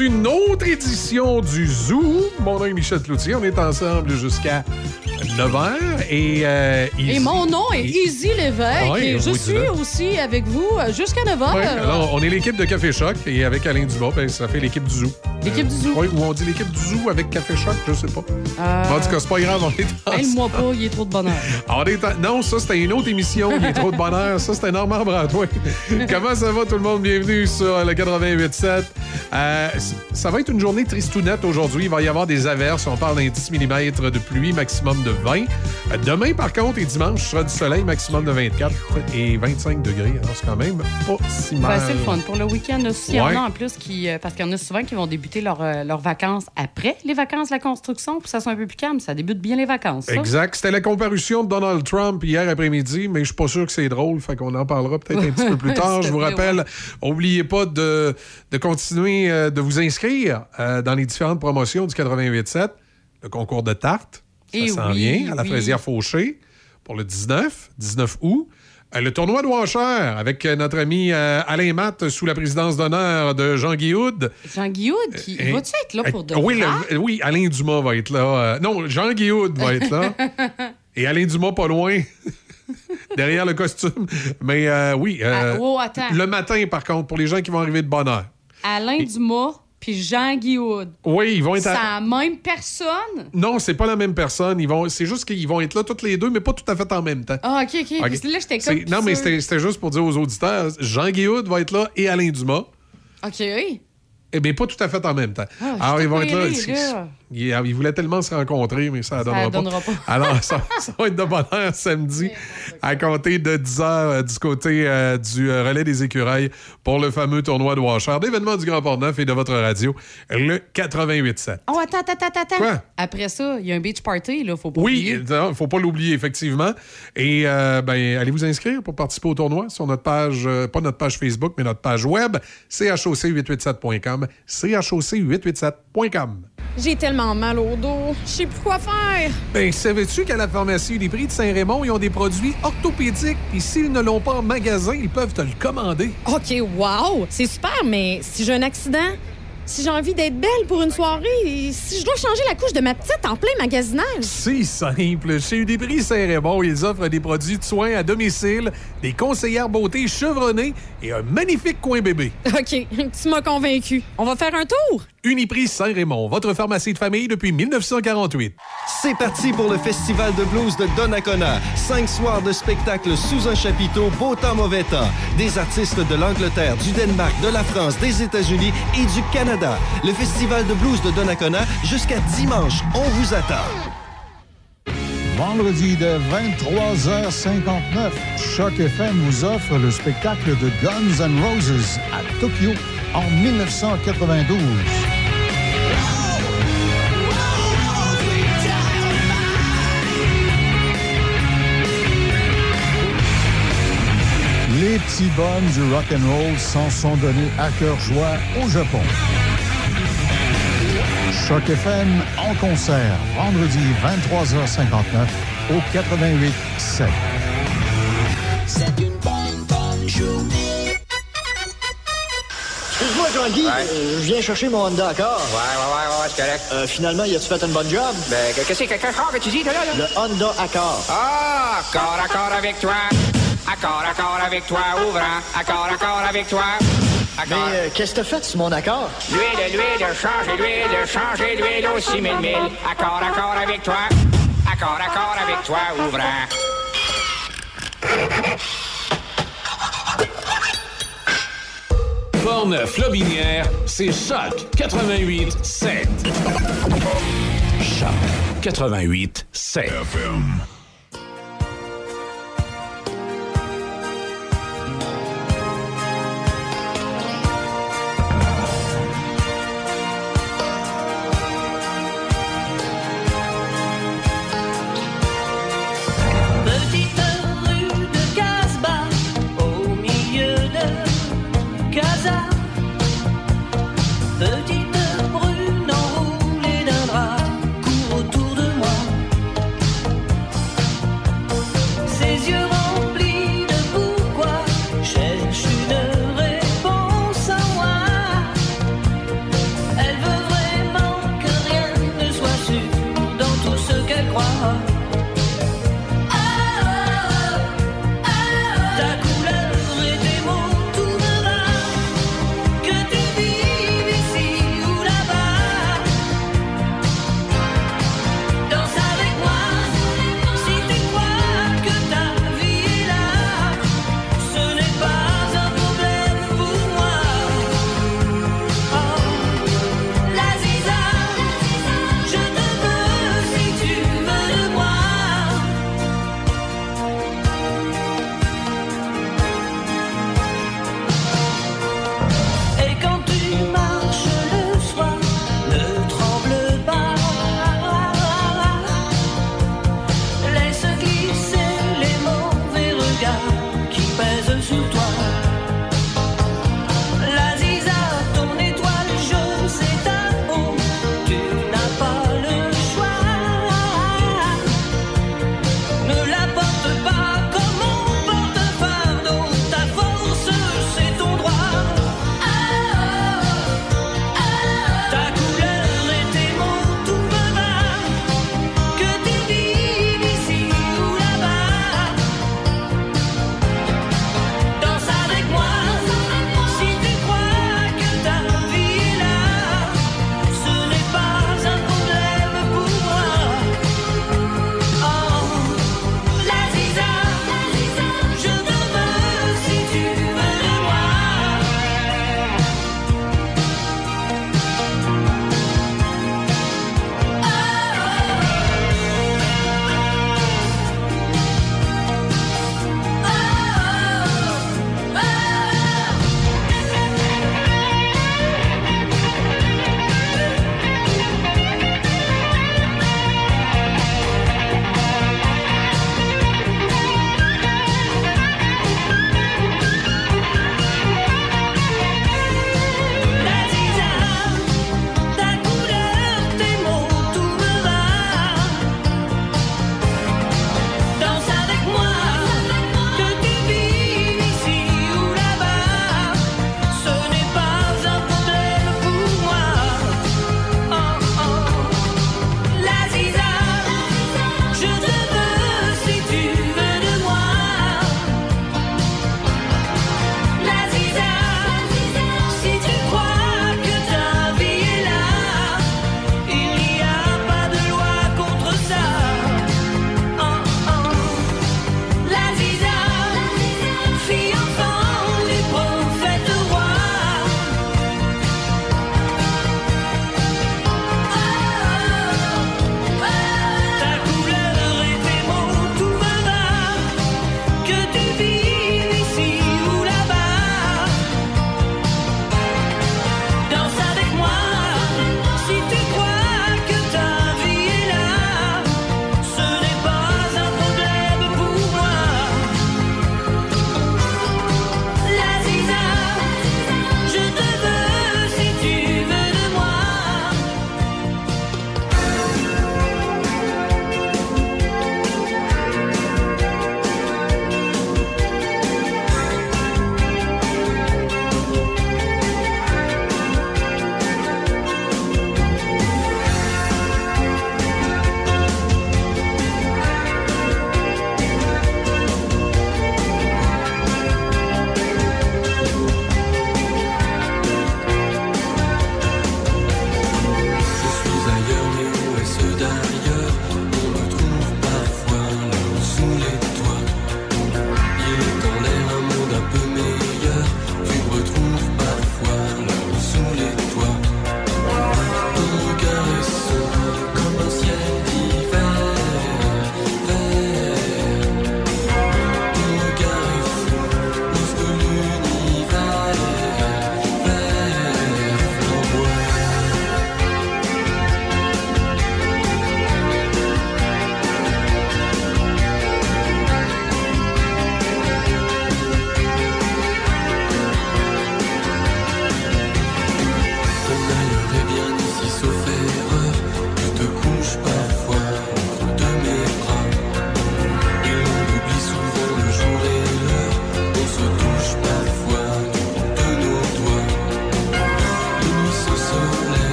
Une autre édition du Zoo. Mon nom est Michel Cloutier. On est ensemble jusqu'à 9h. Et, euh, Et mon nom est Et- Easy Lévesque Ouais, et je suis aussi avec vous euh, jusqu'à 9h. Ouais, alors, on est l'équipe de Café Choc et avec Alain Dumas, ben, ça fait l'équipe du Zoo. L'équipe du Zoo. Oui, ou on dit l'équipe du Zoo avec Café Choc, je sais pas. Euh, En tout cas, c'est pas grave, on est ensemble. Aide-moi pas, il est trop de bonheur. On est en- Non, ça, c'était une autre émission. Il est trop de bonheur. Ça, c'était Normand Bratois. Comment ça va, tout le monde? Bienvenue sur le 88.7. Euh, ça va être une journée tristounette aujourd'hui. Il va y avoir des averses. On parle d'un 10 mm de pluie, maximum de 20. Demain, par contre, et dimanche, ce sera du soleil, maximum de 24 et 25 degrés. Alors, c'est quand même pas si mal. Ben, c'est le fun. Pour le week-end aussi, il y en a en plus qui. euh, parce qu'il y en a souvent qui vont débuter leur, euh, leurs vacances après les vacances de la construction, pour que ça soit un peu plus calme. Ça débute bien les vacances. ça. Exact. C'était la comparution de Donald Trump hier après-midi, mais je suis pas sûr que c'est drôle. Fait qu'on en parlera peut-être un petit peu plus tard. Je vous rappelle, oubliez pas de, de continuer euh, de vous inscrire dans les différentes promotions du 88.7. Le concours de tarte, ça Eh s'en oui, vient à la oui. fraisière Fauché pour le 19, 19 août. Euh, le tournoi de Washer avec euh, notre ami euh, Alain Matt sous la présidence d'honneur de Jean Guillaude. Jean Guillaume, qui Euh, vas-tu être là pour de oui, vrai? le- oui, Alain Dumas va être là. Euh, non, Jean Guillaume va être là. Et Alain Dumas pas loin. Derrière le costume. Mais euh, oui. euh, Ah, oh, attends. le matin, par contre, pour les gens qui vont arriver de bonne heure. Alain Dumas puis Jean Guillaume. Oui, ils vont être. C'est à- la même personne? Non, c'est pas la même personne. Ils vont... C'est juste qu'ils vont être là toutes les deux, mais pas tout à fait en même temps. Ah, OK, OK. Ok. Parce que Là, j'étais comme. Non, mais c'était juste pour dire aux auditeurs Jean Guillaume va être là et Alain Dumas. OK, oui. Eh bien, pas tout à fait en même temps. Ah, Alors, ils vont être là. Ils voulaient tellement se rencontrer, mais ça ne donnera, donnera pas. Alors, ça, ça va être de bonne heure samedi à compter de 10 h du côté euh, du euh, relais des écureuils pour le fameux tournoi de Washer, d'événements du Grand Port-Neuf et de votre radio, le 88.7. Oh, attends, attends, attends, attends. Quoi? Après ça, il y a un beach party, là, faut pas Oui, il faut pas l'oublier, effectivement. Et euh, ben, allez vous inscrire pour participer au tournoi sur notre page, euh, pas notre page Facebook, mais notre page web, choc887.com, choc887.com. J'ai tellement mal au dos. Je sais plus quoi faire. Ben, savais-tu qu'à la pharmacie des prix de Saint-Raymond, ils ont des produits orthopédiques, et s'ils ne l'ont pas en magasin, ils peuvent te le commander. OK, wow! C'est super, mais si j'ai un accident, si j'ai envie d'être belle pour une soirée, et si je dois changer la couche de ma petite en plein magasinage. C'est simple. Chez Uniprix Saint-Raymond, ils offrent des produits de soins à domicile, des conseillères beauté chevronnées et un magnifique coin bébé. OK, tu m'as convaincu. On va faire un tour? Uniprix Saint-Raymond, votre pharmacie de famille depuis 1948. C'est parti pour le Festival de blues de Donnacona. Cinq soirs de spectacles sous un chapiteau, beau temps, mauvais temps. Des artistes de l'Angleterre, du Danemark, de la France, des États-Unis et du Canada. Le Festival de blues de Donnacona jusqu'à dimanche. On vous attend. Vendredi de 23h59, Choc FM vous offre le spectacle de Guns N' Roses à Tokyo en 1992. Les petits bonnes du rock and roll s'en sont donnés à cœur joie au Japon. Choc FM en concert, vendredi 23h59 au 88.7. Excuse-moi, Jean-Guy, euh, je viens chercher mon Honda Accord. Ouais, ouais, ouais, ouais, c'est correct. Euh, finalement, y a-tu fait une bonne job? Ben, que- qu'est-ce que c'est que tu dis, toi, là? là? Le Honda Accord. Ah, accord, accord avec toi. Accord, accord avec toi, ouvrant. Accord, accord avec toi. Mais euh, qu'est-ce que t'as fait sur mon Accord? L'huile, l'huile, changer l'huile, changer l'huile au 6000 mille. Accord, accord avec toi. Accord, accord avec toi, ouvrant. Portneuf, Lobinière, c'est Choc 88 7. Choc 88 7. Petite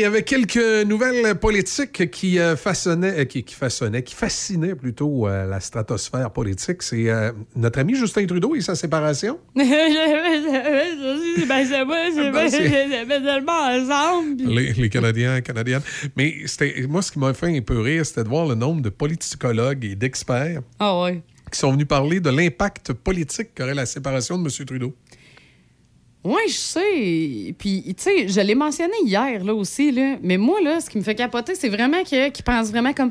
il y avait quelques nouvelles politiques qui euh, façonnaient, euh, qui, qui façonnaient, qui fascinaient plutôt euh, la stratosphère politique. C'est euh, notre ami Justin Trudeau et sa séparation. ben, Ben, ensemble. Les, les Canadiens, Canadiennes. Mais c'était moi, ce qui m'a fait un peu rire, c'était de voir le nombre de politicologues et d'experts Ah ouais. qui sont venus parler de l'impact politique qu'aurait la séparation de M. Trudeau. Oui, je sais. Puis, tu sais, je l'ai mentionné hier, là aussi, là. Mais moi, là, ce qui me fait capoter, c'est vraiment qu'ils pensent vraiment comme.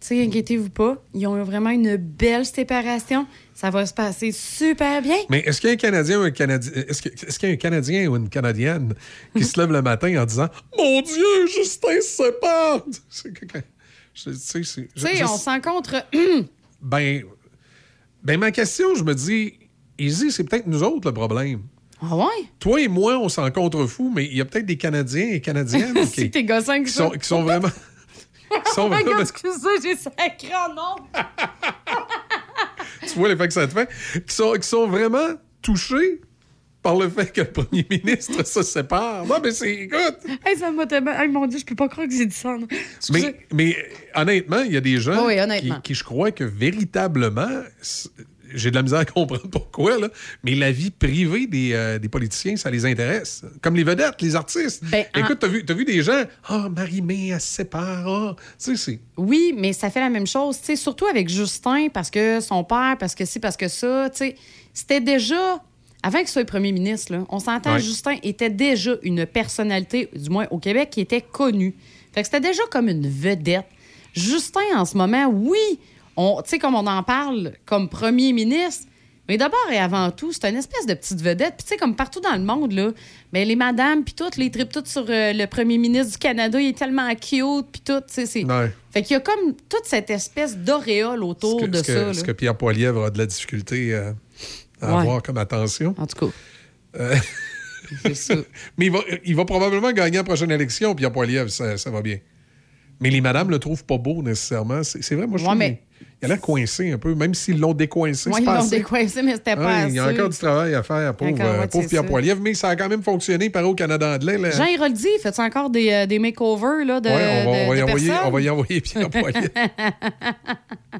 Tu sais, inquiétez-vous pas, ils ont vraiment une belle séparation. Ça va se passer super bien. Mais est-ce qu'il y a un Canadien ou un Canadien, est-ce qu'il y a un Canadien ou une Canadienne qui se lève le matin en disant Mon Dieu, Justin se sépare! Tu sais, on s'encontre. Ben, ben, ma question, je me dis, Izzy, c'est peut-être nous autres le problème. Ah ouais? Toi et moi, on s'en contrefou, mais il y a peut-être des Canadiens et Canadiennes si qui, que qui sont, qui sont vraiment. qui sont vraiment- Regarde, excusez, j'ai sacré nom. tu vois l'effet que ça te fait, qui sont, qui sont vraiment touchés par le fait que le premier ministre se sépare. Non, mais c'est, écoute, Hey, ça m'a tellement. Hey, mon Dieu, je peux pas croire que j'ai dit ça. mais, mais honnêtement, il y a des gens Oui, qui, qui, je crois que véritablement, j'ai de la misère à comprendre pourquoi, là, mais la vie privée des, euh, des politiciens, ça les intéresse. Comme les vedettes, les artistes. Ben, en- Écoute, t'as vu, t'as vu des gens, ah, Marie-Mé, elle se sépare, ah. Tu sais, c'est... Oui, mais ça fait la même chose, tu sais, surtout avec Justin, parce que son père, parce que ci, parce que ça, tu sais, c'était déjà, avant qu'il soit premier ministre, là, on s'entend, Ouais. Justin était déjà une personnalité, du moins au Québec, qui était connue. Fait que c'était déjà comme une vedette. Justin, en ce moment, oui, on, tu sais, comme on en parle comme premier ministre, mais d'abord et avant tout, c'est une espèce de petite vedette. Puis tu sais, comme partout dans le monde, là, ben, les madames, puis toutes, les tripes toutes sur euh, le premier ministre du Canada, il est tellement cute, puis tout, tu sais, c'est... Ouais. Fait qu'il y a comme toute cette espèce d'auréole autour que, de que- ça. là. ce que Pierre Poilievre a de la difficulté euh, à Ouais. avoir comme attention. En tout cas. Euh, mais il va, il va probablement gagner la prochaine élection, Pierre Poilievre, ça, ça va bien. Mais les madames le trouvent pas beau nécessairement. C'est c'est vrai, moi je Ouais, trouve mais il a l'air coincé un peu, même s'ils l'ont décoincé. C'est ils l'ont décoincé, mais c'était pas assez. il y a encore du travail à faire, pauvre, Encore, ouais, pauvre c'est Pierre. Poilievre, mais ça a quand même fonctionné par au Canada anglais. Là. Jean Héroldi, fait encore des, euh, des makeovers là, de, Ouais, on, va, de- on va y envoyer, on va y envoyer Pierre Poilievre.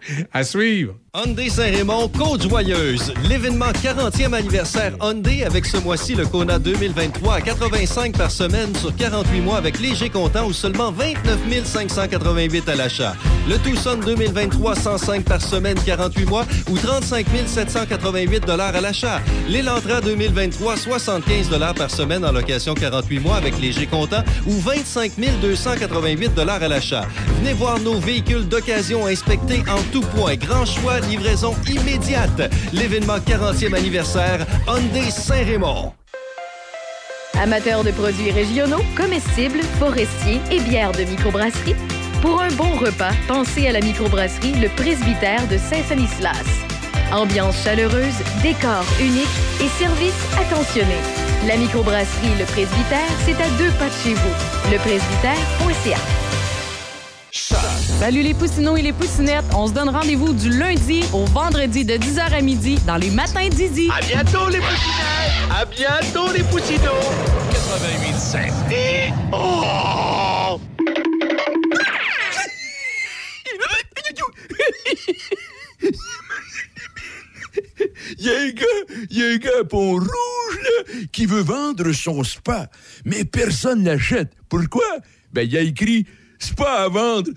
à suivre. Hyundai Saint-Raymond, Côte-Joyeuse. L'événement 40e anniversaire Hyundai avec ce mois-ci le Kona 2023 à 85 par semaine sur 48 mois avec léger comptant ou seulement 29 588 à l'achat. Le Tucson 2023 105 par semaine 48 mois ou 35 788 dollars à l'achat. L'Elantra 2023 75 dollars par semaine en location 48 mois avec léger comptant ou 25 288 dollars à l'achat. Venez voir nos véhicules d'occasion inspectés en tout point. Grand choix, livraison immédiate. L'événement 40e anniversaire Hyundai Saint-Raymond. Amateurs de produits régionaux, comestibles, forestiers et bières de microbrasserie, pour un bon repas, pensez à la microbrasserie Le Presbytère de Saint-Sanislas. Ambiance chaleureuse, décor unique et service attentionné. La microbrasserie Le Presbytère, c'est à deux pas de chez vous. Lepresbytère.ca. Salut les poussinots et les poussinettes. On se donne rendez-vous du lundi au vendredi de 10h à midi dans les matins d'Idi. À bientôt les poussinettes! À bientôt les poussinots! 88.7. Et... Oh! Il y a un gars, il y a un gars à Pont-Rouge, là, qui veut vendre son spa, mais personne l'achète. Pourquoi? Ben, il y a écrit spa à vendre.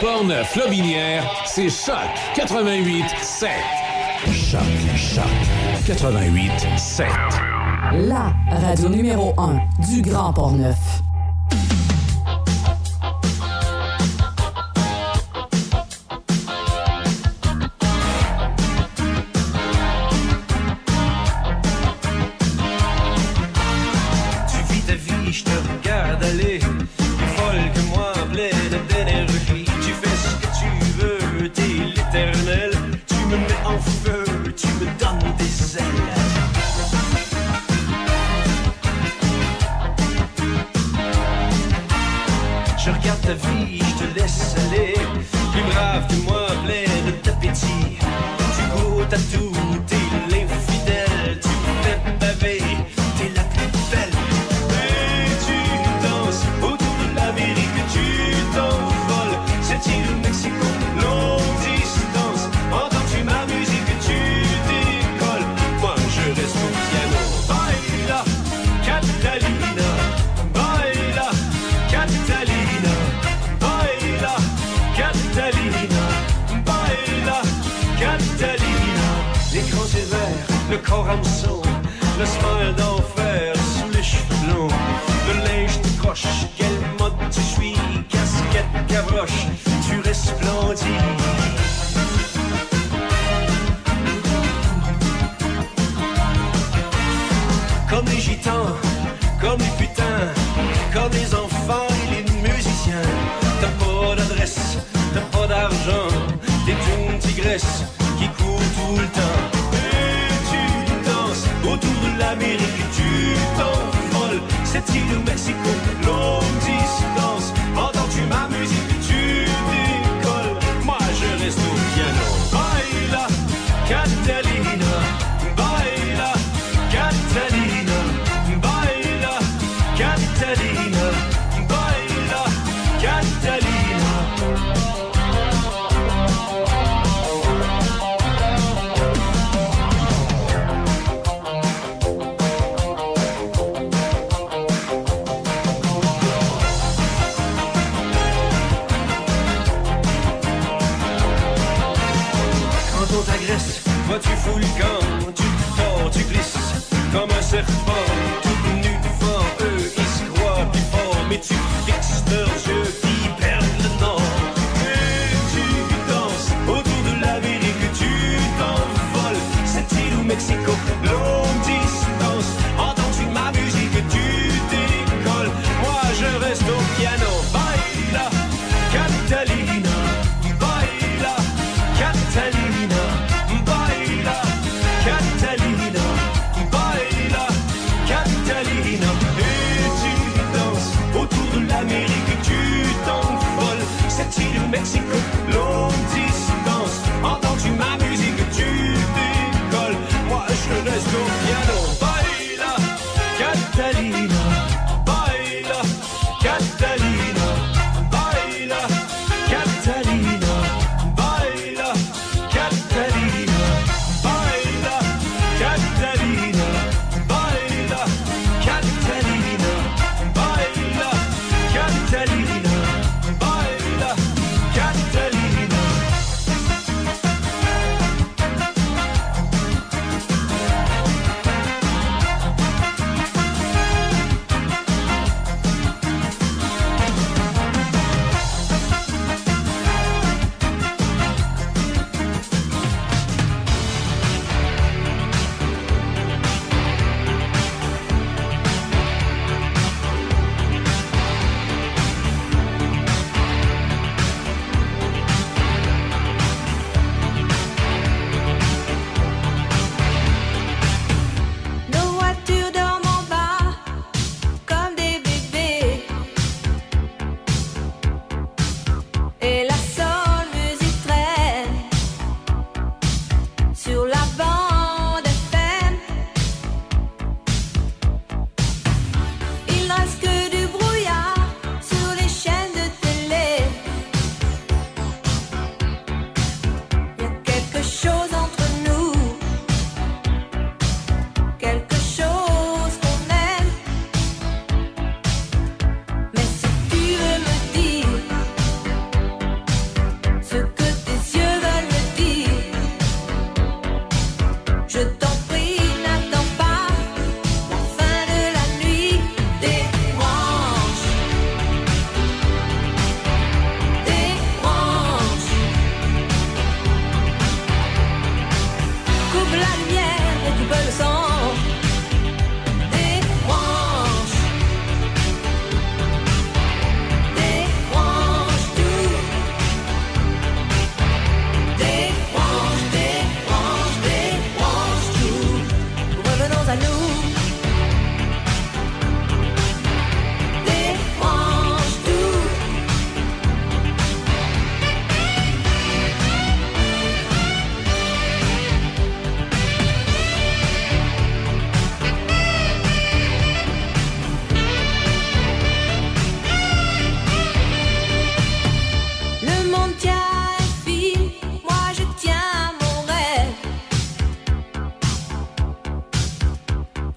Portneuf, Lobinière, c'est Choc 88 7. Choc, Choc 88 7. La radio numéro 1 du Grand Port-Neuf.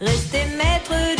Rester maître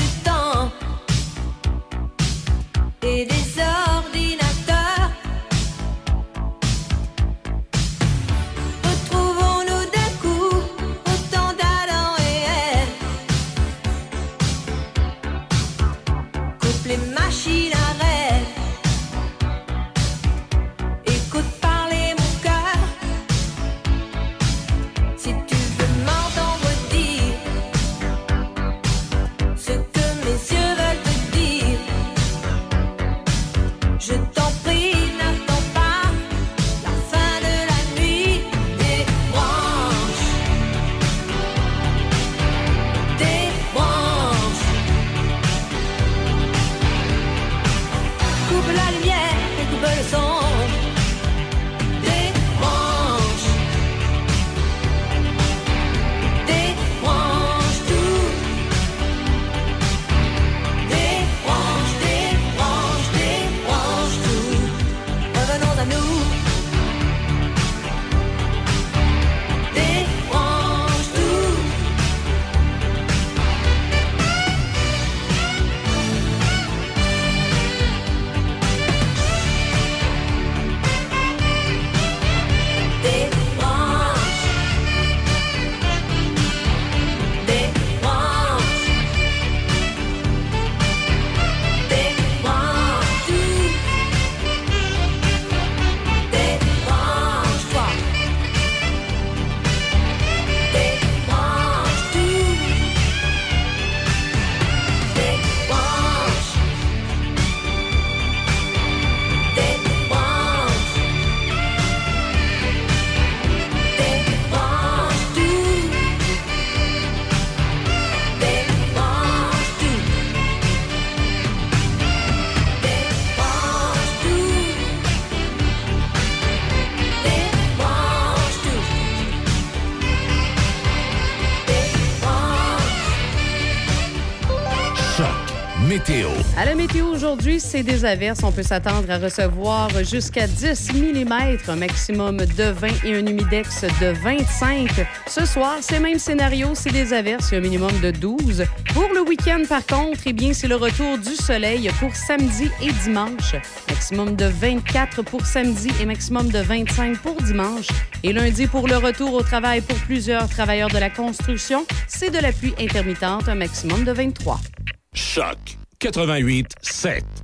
aujourd'hui, c'est des averses. On peut s'attendre à recevoir jusqu'à 10 mm, un maximum de 20 et un humidex de 25. Ce soir, c'est même scénario, c'est des averses et un minimum de 12. Pour le week-end, par contre, eh bien, c'est le retour du soleil pour samedi et dimanche. Maximum de 24 pour samedi et maximum de 25 pour dimanche. Et lundi, pour le retour au travail pour plusieurs travailleurs de la construction, c'est de la pluie intermittente, un maximum de 23. Choc 88 7.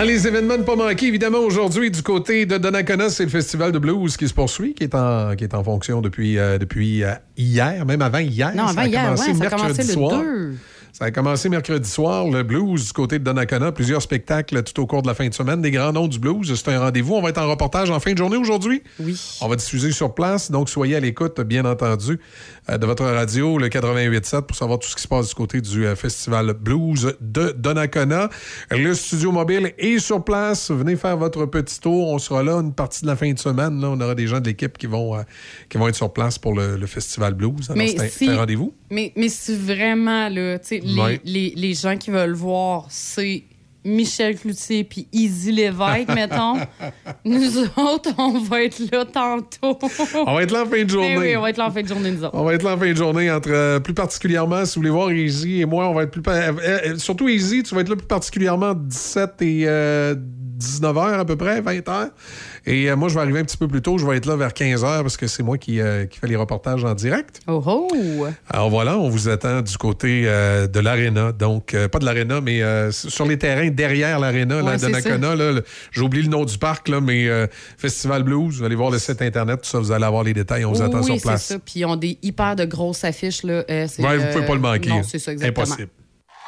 Dans les événements de pas manquer, évidemment, aujourd'hui, du côté de Donnacona, c'est le festival de blues qui se poursuit, qui est en, qui est en fonction depuis, euh, depuis euh, hier, même avant hier. Non, avant hier, commencé ouais, ça a commencé le soir. 2. Ça a commencé mercredi soir, le blues du côté de Donnacona. Plusieurs spectacles tout au cours de la fin de semaine. Des grands noms du blues. C'est un rendez-vous. On va être en reportage en fin de journée aujourd'hui. Oui. On va diffuser sur place. Donc, soyez à l'écoute, bien entendu, de votre radio, le 88.7, pour savoir tout ce qui se passe du côté du euh, Festival Blues de Donnacona. Le studio mobile est sur place. Venez faire votre petit tour. On sera là une partie de la fin de semaine. Là, on aura des gens de l'équipe qui vont, euh, qui vont être sur place pour le, le Festival Blues. Alors, Mais c'est si- un rendez-vous. Mais, mais si vraiment, là, les, Ouais. les, les gens qui veulent voir, c'est Michel Cloutier puis Izzy Lévesque, mettons. Nous autres, on va être là tantôt. On va être là en fin de journée. Eh oui, on va être là en fin de journée, nous autres. On va être là en fin de journée, entre euh, plus particulièrement, si vous voulez voir Easy et moi, on va être plus. euh, euh, surtout Easy, tu vas être là plus particulièrement 17 et 19 h à peu près, 20 h. Et euh, moi, je vais arriver un petit peu plus tôt, je vais être là vers 15 h parce que c'est moi qui, euh, qui fais les reportages en direct. Oh oh! Alors voilà, on vous attend du côté euh, de l'aréna. Donc, pas de l'aréna, mais sur les terrains derrière l'aréna, Ouais, là, c'est de Nakona. J'ai oublié le nom du parc, là, mais Festival Blues. Vous allez voir le site Internet, tout ça, vous allez avoir les détails. On vous attend oui, sur c'est place. ça. Puis ils ont des hyper de grosses affiches. Là. C'est, Ouais, vous euh, pouvez pas le manquer. Non, c'est ça, exactement. Impossible.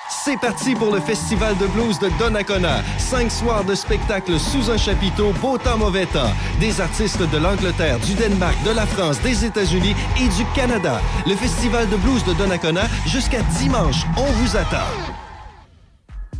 C'est parti pour le Festival de blues de Donnacona. Cinq soirs de spectacles sous un chapiteau, beau temps, mauvais temps. Des artistes de l'Angleterre, du Danemark, de la France, des États-Unis et du Canada. Le Festival de blues de Donnacona jusqu'à dimanche. On vous attend.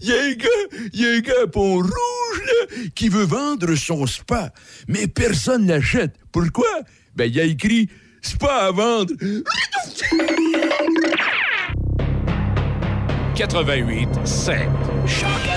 Il y a un gars, il y a un gars à Pont-Rouge, là, qui veut vendre son spa, mais personne l'achète. Pourquoi? Ben, il y a écrit spa à vendre. 88 7. Choc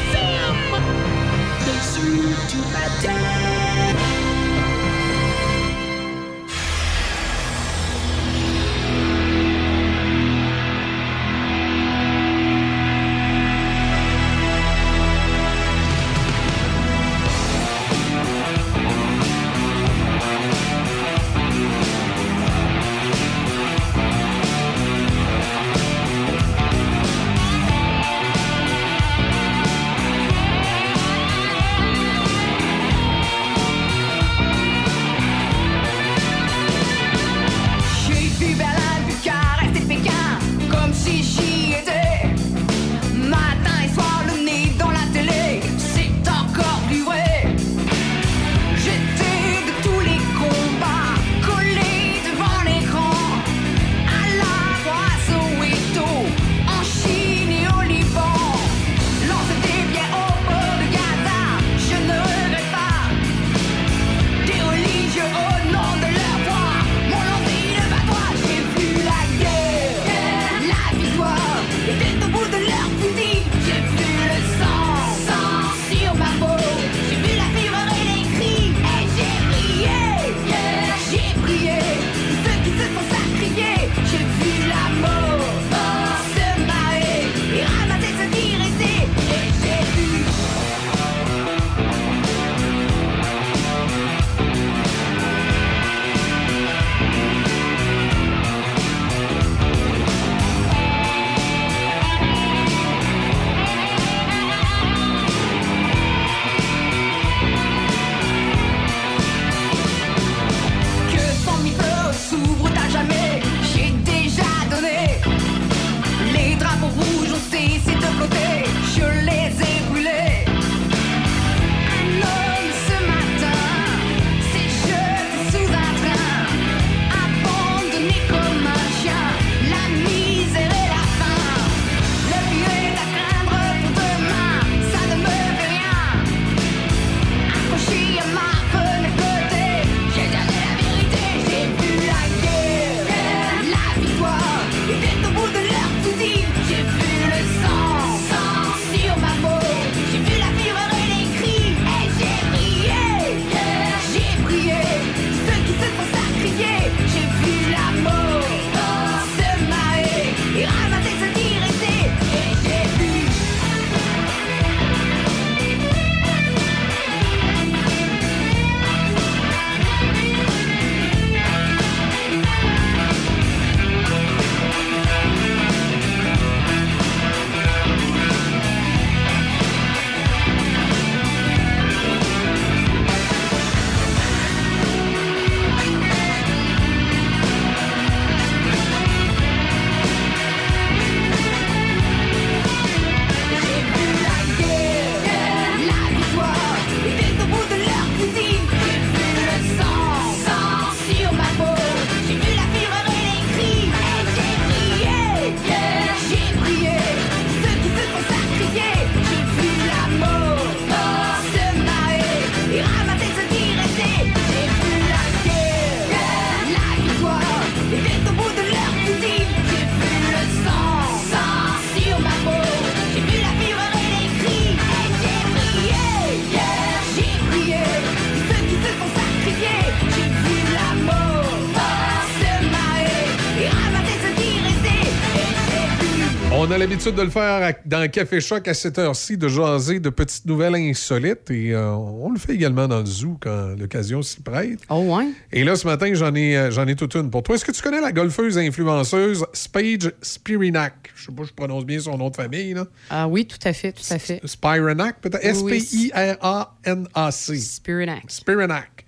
l'habitude de le faire à- dans Café Choc à cette heure-ci, de jaser de petites nouvelles insolites. Et euh, on le fait également dans le zoo quand l'occasion s'y prête. Oh, ouais. Et là, ce matin, j'en ai, euh, j'en ai toute une pour toi. Est-ce que tu connais la golfeuse influenceuse Spage Spirinac? Je sais pas si je prononce bien son nom de famille. Là. Ah oui, tout à fait, tout à fait. Spirinac, peut-être? S-P-I-R-A-N-A-C. Spirinac. Spirinac.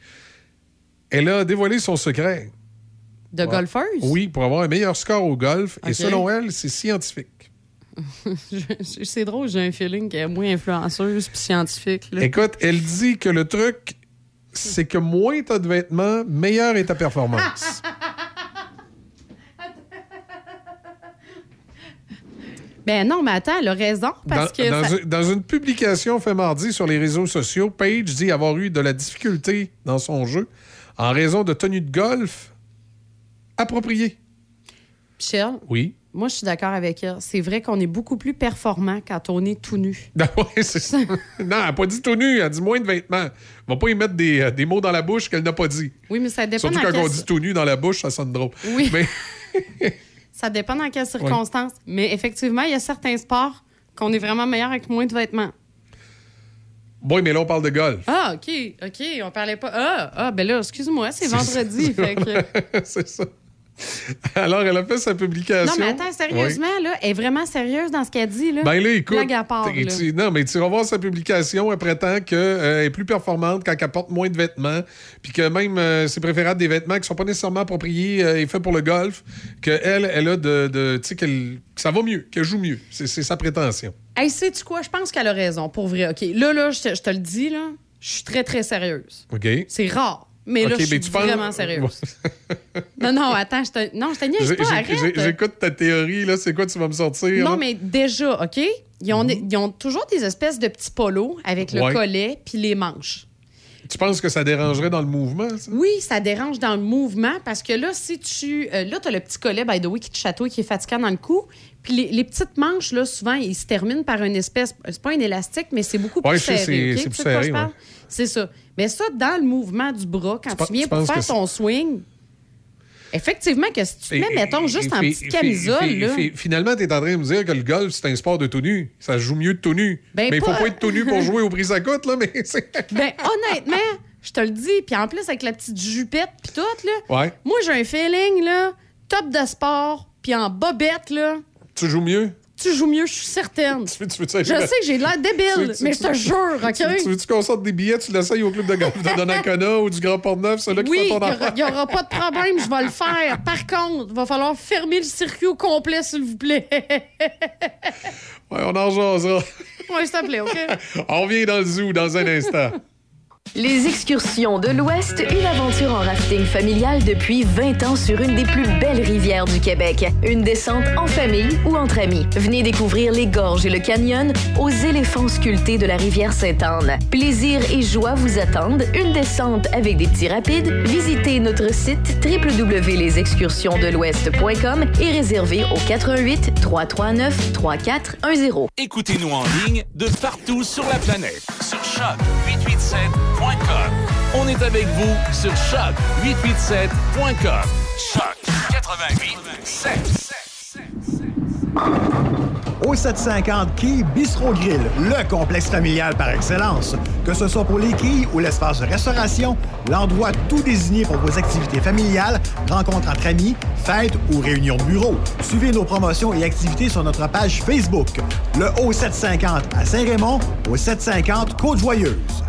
Elle a dévoilé son secret. De Ouais. golfeuse? Oui, pour avoir un meilleur score au golf. Et selon elle, c'est scientifique. C'est drôle, j'ai un feeling qu'elle est moins influenceuse puis scientifique. là. Écoute, elle dit que le truc, c'est que moins t'as de vêtements, meilleure est ta performance. Ben non, mais attends, elle a raison parce dans, que. dans ça- dans une publication fait mardi sur les réseaux sociaux, Paige dit avoir eu de la difficulté dans son jeu en raison de tenues de golf appropriées. Michel, Oui. Moi, je suis d'accord avec elle. C'est vrai qu'on est beaucoup plus performant quand on est tout nu. Ouais, c'est ça. non, elle n'a pas dit tout nu, elle a dit moins de vêtements. On va pas y mettre des, euh, des mots dans la bouche qu'elle n'a pas dit. Oui, mais ça dépend Surtout quand on dit tout nu dans la bouche, ça sonne drôle. Oui. Mais Ça dépend dans quelles circonstances. Mais effectivement, il y a certains sports qu'on est vraiment meilleur avec moins de vêtements. oui, mais là, on parle de golf. Ah, OK, OK, on parlait pas. Ah, ah ben là, excuse-moi, c'est vendredi. fait que... c'est ça. Alors, elle a fait sa publication. Non, mais attends, sérieusement, là, elle est vraiment sérieuse dans ce qu'elle dit. Là. Ben là, écoute, à part, t'es- là. tu- non, mais tu vas voir sa publication, elle prétend qu'elle est plus performante quand elle porte moins de vêtements, puis que même euh, c'est préférable des vêtements qui sont pas nécessairement appropriés euh, et faits pour le golf, qu'elle, elle a de... de tu sais, qu'elle- que ça va mieux, qu'elle joue mieux. C'est c'est sa prétention. Hey, sais-tu quoi? Je pense qu'elle a raison, pour vrai. OK, là, là, je te, je te le dis, là, je suis très, très sérieuse. OK? C'est rare. Mais là, je suis tu penses- vraiment sérieuse. non, non, attends, je te... Non, je te niaise pas, arrête. J'écoute ta théorie, là. C'est quoi tu vas me sortir? Non, là? mais déjà, OK? Ils ont, ils ont toujours des espèces de petits polos avec le Ouais. collet puis les manches. Tu penses que ça dérangerait dans le mouvement, ça? Oui, ça dérange dans le mouvement parce que là, si tu. euh, là, tu as le petit collet, by the way, qui te chatouille, qui est fatigant dans le cou. Puis les, les petites manches, là, souvent, ils se terminent par une espèce. C'est pas un élastique, mais c'est beaucoup Ouais, plus serré. c'est- plus serré, ouais. C'est ça. Mais ça, dans le mouvement du bras, quand Tu tu, viens pour faire que ton swing, effectivement, que si tu te mets, Et- mettons, et- juste en et- petite et- camisole, là. Finalement, tu es en train de me dire que le golf, c'est un sport de tout nu. Ça joue mieux de tout nu. Ben, mais il faut pas- être tout nu pour jouer au prix ça coûte, là, mais. Ben, honnêtement, je te le dis. Puis en plus, avec la petite jupette, puis tout, là. Ouais. Moi, j'ai un feeling, là, top de sport, puis en bobette, là, Tu joues mieux? Tu joues mieux, je suis certaine. Tu veux- tu veux- Je sais que j'ai l'air débile, mais je te jure, OK? Tu, tu veux-tu qu'on sorte des billets, tu l'essayes au club de golf de Donnacona ou du Grand Port-Neuf, c'est là qui Oui, fait il ton n'y affaire? aura, pas de problème, je vais le faire. Par contre, il va falloir fermer le circuit au complet, s'il vous plaît. Ouais, on en jasera. Oui, s'il te plaît, OK? On revient dans le zoo dans un instant. Les excursions de l'Ouest, une aventure en rafting familial depuis 20 ans sur une des plus belles rivières du Québec. Une descente en famille ou entre amis. Venez découvrir les gorges et le canyon aux éléphants sculptés de la rivière Sainte-Anne. Plaisir et joie vous attendent. Une descente avec des petits rapides. Visitez notre site www.lesexcursionsdelouest.com et réservez au 88 339 3410. Écoutez-nous en ligne de partout sur la planète sur choc887.com. On est avec vous sur choc887.com. Choc 88 Au 750 Quai Bistro Grill, le complexe familial par excellence. Que ce soit pour les quilles ou l'espace de restauration, l'endroit tout désigné pour vos activités familiales, rencontres entre amis, fêtes ou réunions de bureau. Suivez nos promotions et activités sur notre page Facebook. Le O750 à Saint-Raymond, au 750 Côte-Joyeuse.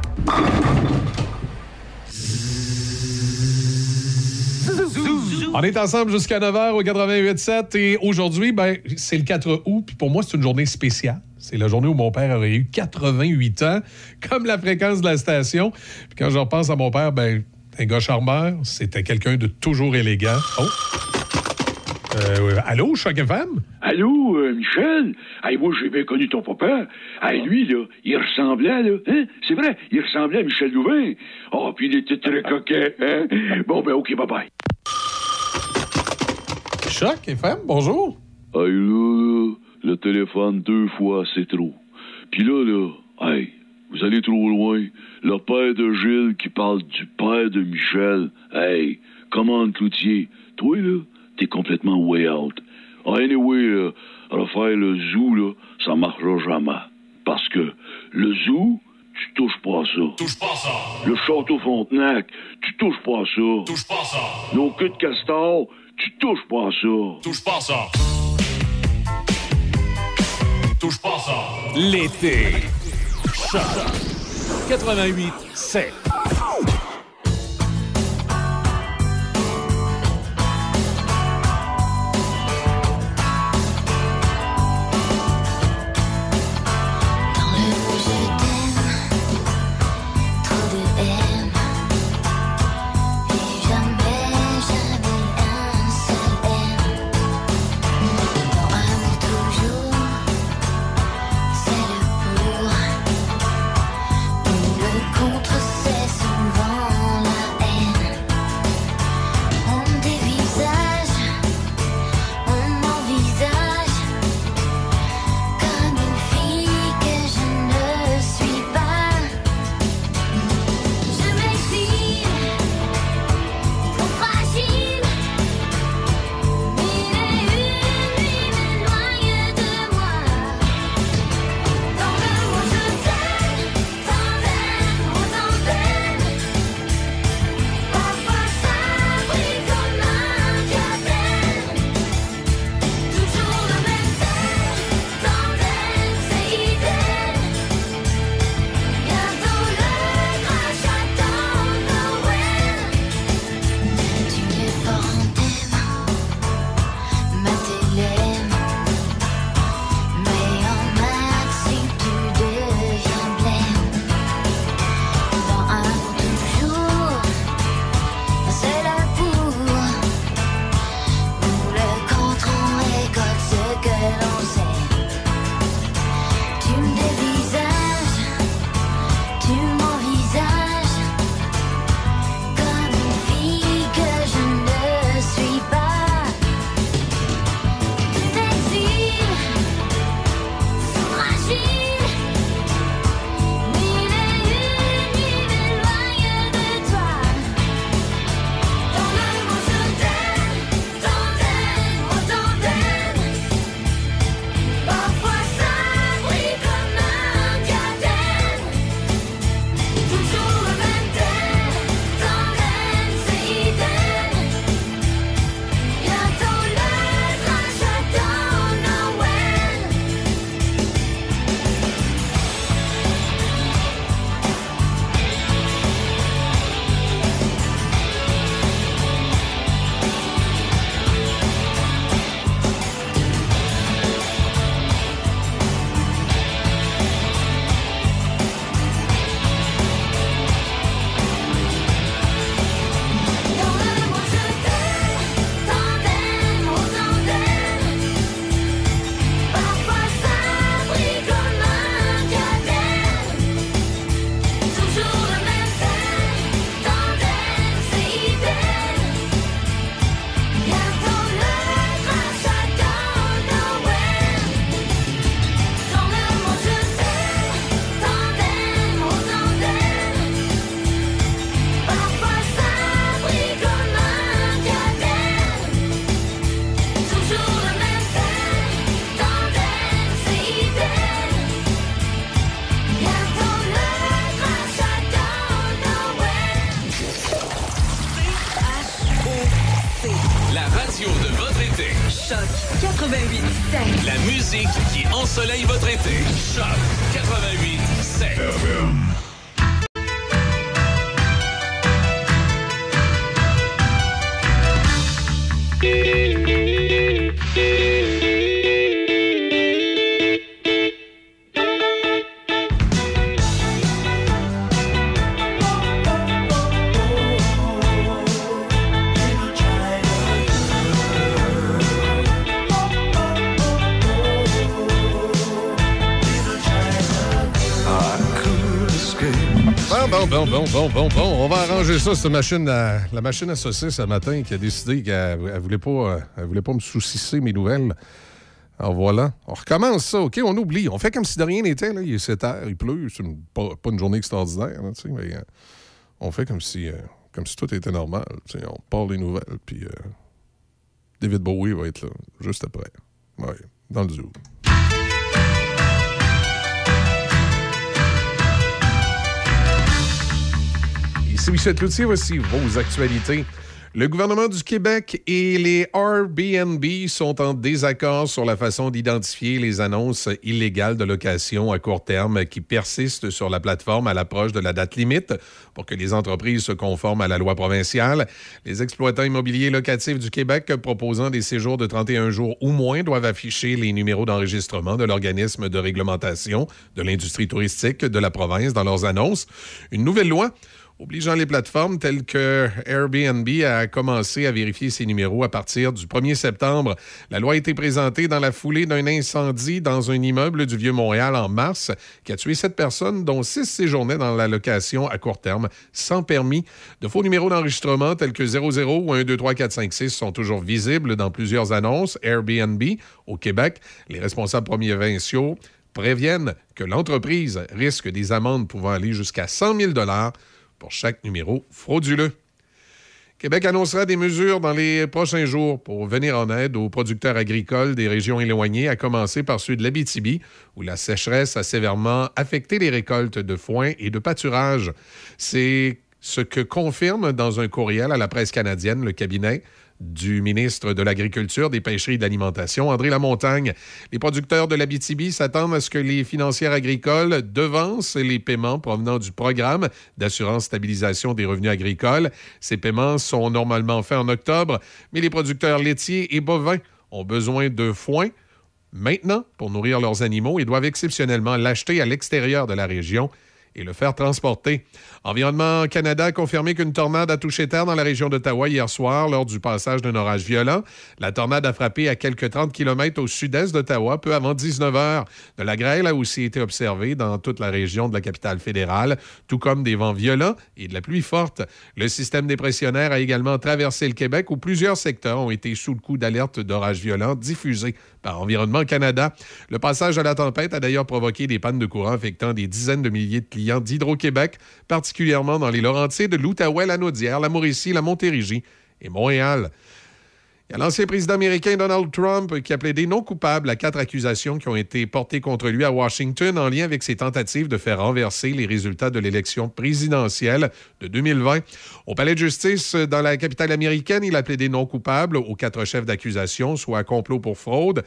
On est ensemble jusqu'à 9h au 88.7 et aujourd'hui, ben, c'est le 4 août. Puis pour moi, c'est une journée spéciale. C'est la journée où mon père aurait eu 88 ans, comme la fréquence de la station. Puis quand je repense à mon père, ben, un gars charmeur, c'était quelqu'un de toujours élégant. Oh! Euh, allô, Choc FM? Allô, euh, Michel? Hey, moi, j'ai bien connu ton papa. Hey, lui, là, il ressemblait, là. Hein? C'est vrai, il ressemblait à Michel Louvain. Oh, puis il était très coquet, hein? Bon, ben, OK, bye-bye. Choc FM, bonjour. Hey, là, là, le téléphone deux fois, c'est trop. Puis là, là, hey, vous allez trop loin. Le père de Gilles qui parle du père de Michel. Hey, commande Cloutier? Toi, là, t'es complètement way out. Ah, anyway, là, alors faire le zoo, là, ça marchera jamais. Parce que le zoo, tu touches pas à ça. Touche pas ça. Le château Frontenac, tu touches pas à ça. Touche pas ça. Nos queues de castor, tu touches pas à ça. Touche pas ça. Touche pas ça. L'été. Choc. 88 7. Bon, bon, bon. On va arranger ça, cette machine la machine à ce matin qui a décidé qu'elle ne voulait, pas, me soucisser mes nouvelles. Alors voilà. On recommence ça, OK? On oublie. On fait comme si de rien n'était. Il est 7 heures, il pleut. C'est pas, une journée extraordinaire, euh, on fait comme si, euh, comme tout était normal. On parle des nouvelles, puis euh, David Bowie va être là, juste après. Ouais, dans le zoo. Ici Michel Cloutier, voici vos actualités. Le gouvernement du Québec et les Airbnb sont en désaccord sur la façon d'identifier les annonces illégales de location à court terme qui persistent sur la plateforme à l'approche de la date limite pour que les entreprises se conforment à la loi provinciale. Les exploitants immobiliers locatifs du Québec proposant des séjours de 31 jours ou moins doivent afficher les numéros d'enregistrement de l'organisme de réglementation de l'industrie touristique de la province dans leurs annonces. Une nouvelle loi obligeant les plateformes telles que Airbnb à commencer à vérifier ces numéros à partir du 1er septembre. La loi a été présentée dans la foulée d'un incendie dans un immeuble du Vieux-Montréal en mars qui a tué sept personnes, dont six séjournaient dans la location à court terme sans permis. De faux numéros d'enregistrement tels que 00 ou 1, 2, 3, 4, 5, 6 sont toujours visibles dans plusieurs annonces Airbnb au Québec. Les responsables provinciaux préviennent que l'entreprise risque des amendes pouvant aller jusqu'à 100 000 pour chaque numéro frauduleux. Québec annoncera des mesures dans les prochains jours pour venir en aide aux producteurs agricoles des régions éloignées, à commencer par ceux de l'Abitibi, où la sécheresse a sévèrement affecté les récoltes de foin et de pâturage. C'est ce que confirme dans un courriel à la presse canadienne le cabinet du ministre de l'Agriculture, des Pêcheries et de l'Alimentation, André Lamontagne. Les producteurs de l'Abitibi s'attendent à ce que les financières agricoles devancent les paiements provenant du programme d'assurance stabilisation des revenus agricoles. Ces paiements sont normalement faits en octobre, mais les producteurs laitiers et bovins ont besoin de foin maintenant pour nourrir leurs animaux et doivent exceptionnellement l'acheter à l'extérieur de la région et le faire transporter. Environnement Canada a confirmé qu'une tornade a touché terre dans la région d'Ottawa hier soir lors du passage d'un orage violent. La tornade a frappé à quelques 30 km au sud-est d'Ottawa peu avant 19 heures. De la grêle a aussi été observée dans toute la région de la capitale fédérale, tout comme des vents violents et de la pluie forte. Le système dépressionnaire a également traversé le Québec où plusieurs secteurs ont été sous le coup d'alerte d'orage violent diffusés par Environnement Canada. Le passage à la tempête a d'ailleurs provoqué des pannes de courant affectant des dizaines de milliers de clients d'Hydro-Québec, particulièrement dans les Laurentides, l'Outaouais, la Naudière, la Mauricie, la Montérégie et Montréal. Il y a l'ancien président américain Donald Trump qui a plaidé non coupable à quatre accusations qui ont été portées contre lui à Washington en lien avec ses tentatives de faire renverser les résultats de l'élection présidentielle de 2020. Au palais de justice dans la capitale américaine, il a plaidé non coupable aux quatre chefs d'accusation, soit complot pour fraude,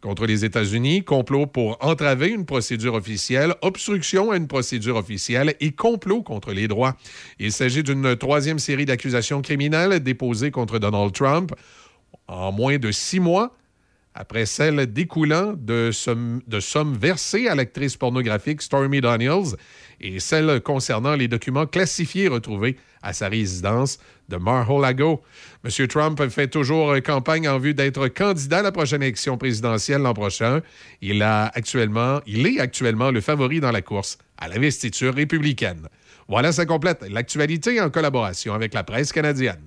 contre les États-Unis, complot pour entraver une procédure officielle, obstruction à une procédure officielle et complot contre les droits. Il s'agit d'une troisième série d'accusations criminelles déposées contre Donald Trump en moins de six mois après celle découlant de, sommes, de sommes versées à l'actrice pornographique Stormy Daniels et celle concernant les documents classifiés retrouvés à sa résidence de Mar-a-Lago. M. Trump fait toujours campagne en vue d'être candidat à la prochaine élection présidentielle l'an prochain. Il, a actuellement, il est actuellement le favori dans la course à l'investiture républicaine. Voilà, ça complète l'actualité en collaboration avec la presse canadienne.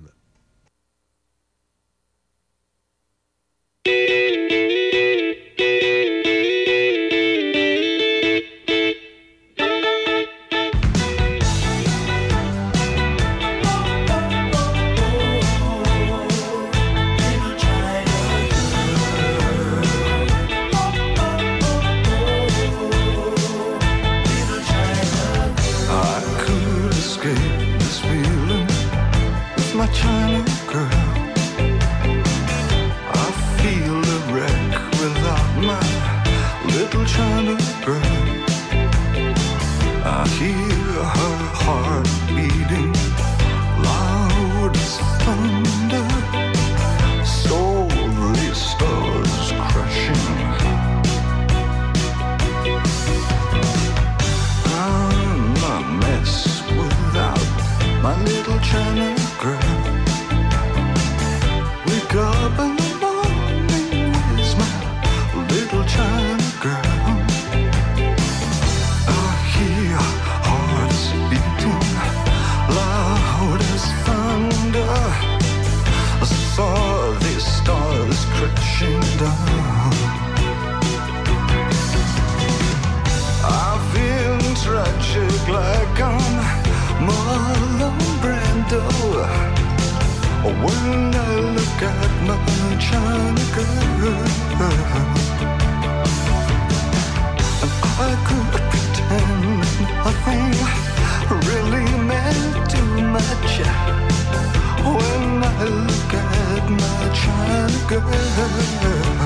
window when I look at my China girl. And I could pretend nothing really meant too much when I look at my China girl.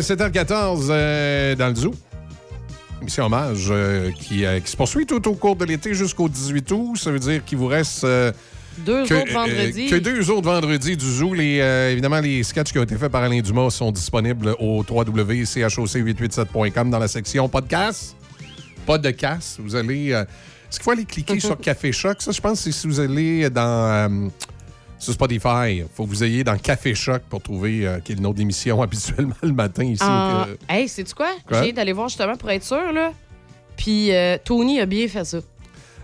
7h14 euh, dans le zoo. Émission hommage euh, qui, euh, qui se poursuit tout au cours de l'été jusqu'au 18 août. Ça veut dire qu'il vous reste. Deux que, autres vendredis. que deux autres vendredis du zoo. Les, évidemment, les sketchs qui ont été faits par Alain Dumas sont disponibles au www.choc887.com dans la section podcast. Pas de casse. Vous allez. Est-ce qu'il faut aller cliquer sur Café Choc? Ça, je pense que c'est si vous allez dans. Sur Spotify, il faut que vous ayez dans Café Choc pour trouver euh, qui est notre émission habituellement le matin ici. Euh, Hey, sais-tu quoi? Quoi? J'ai d'aller voir justement pour être sûr, là. Puis euh, Tony a bien fait ça.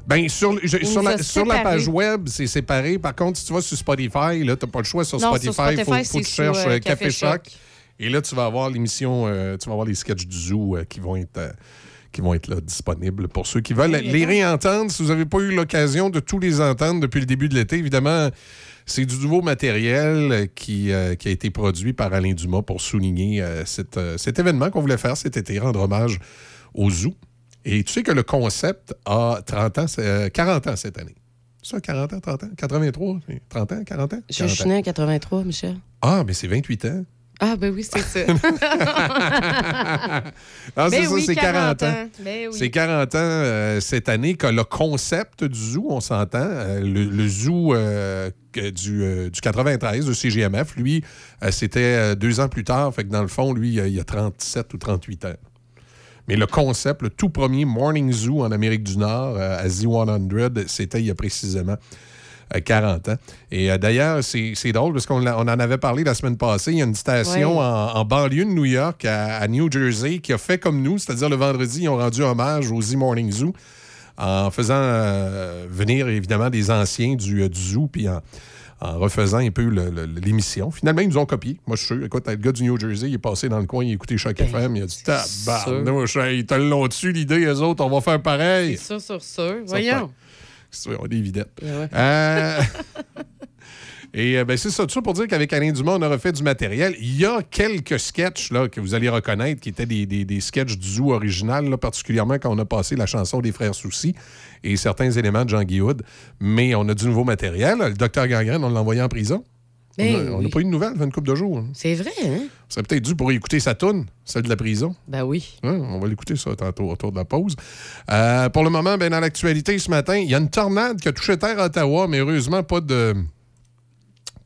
Ben, sur, le- je- Il sur, la, sur la page web, c'est séparé. Par contre, si tu vas sur Spotify, là, t'as pas le choix sur Non, Spotify. Spotify, faut, que tu cherches euh, euh, Café, Café Choc. Choc. Et là, tu vas avoir l'émission, tu vas avoir les sketchs du Zoo qui vont être. qui vont être là disponibles pour ceux qui veulent les réentendre. Si vous n'avez pas eu l'occasion de tous les entendre depuis le début de l'été, évidemment, c'est du nouveau matériel euh, qui, euh, qui a été produit par Alain Dumas pour souligner euh, cet, euh, cet événement qu'on voulait faire cet été, rendre hommage au Zoo. Et tu sais que le concept a 30 ans, c'est, euh, 40 ans cette année. C'est ça, 40 ans, 30 ans? 83? c'est 30 ans, 40 ans? Je 40 suis né en 83, Michel. Ah, mais c'est 28 ans. Ah, ben oui, c'est ça. Ah, c'est Ben ça, oui, c'est 40 ans. Ben oui. C'est 40 ans euh, cette année que le concept du zoo, on s'entend, euh, le, le zoo euh, du, du 93 de CGMF, lui, c'était deux ans plus tard. Fait que dans le fond, lui, il a- il a 37 ou 38 ans. Mais le concept, le tout premier Morning Zoo en Amérique du Nord, à Z100, c'était il y a précisément 40 ans. Et euh, d'ailleurs, c'est c'est drôle parce qu'on on en avait parlé la semaine passée. Il y a une station Ouais. en, en banlieue de New York, à, à New Jersey, qui a fait comme nous, c'est-à-dire le vendredi, ils ont rendu hommage au Z Morning Zoo en faisant euh, venir évidemment des anciens du, euh, du zoo, puis en, en refaisant un peu l'émission. Finalement, ils nous ont copié. Moi, je suis sûr. Écoute, le gars du New Jersey, il est passé dans le coin, il a écouté chaque FM, il a dit Tabarnouche, hey, ils te l'ont dessus l'idée, eux autres, on va faire pareil? Ça sur ça. Voyons. On est videttes. Ouais. Euh, Et euh, ben, c'est ça, tout ça pour dire qu'avec Alain Dumas, on a refait du matériel. Il y a quelques sketchs là, que vous allez reconnaître qui étaient des, des, des sketchs du zoo original, là, particulièrement quand on a passé la chanson des Frères Soucis et certains éléments de Jean Guihoud. Mais on a du nouveau matériel. Le docteur Gangrène, on l'a envoyé en prison. Ben on n'a oui. pas eu de nouvelles, une couple de jours. hein. C'est vrai, hein? Ça serait peut-être dû pour écouter sa toune, celle de la prison. Ben oui. Ouais, on va l'écouter ça tantôt autour de la pause. Euh, pour le moment, ben, dans l'actualité ce matin, il y a une tornade qui a touché terre à Ottawa, mais heureusement, pas de.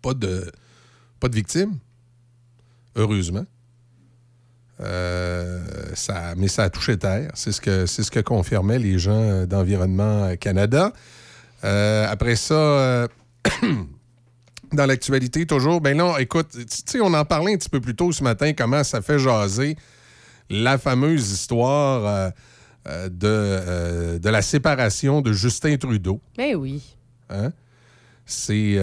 pas de. pas de victimes. Heureusement. Euh, ça, mais ça a touché terre. C'est ce que, c'est ce que confirmaient les gens d'Environnement Canada. Euh, après ça, dans l'actualité, toujours, ben là, écoute, tu sais, on en parlait un petit peu plus tôt ce matin, comment ça fait jaser la fameuse histoire euh, euh, de, euh, de la séparation de Justin Trudeau. Ben oui. Hein? C'est.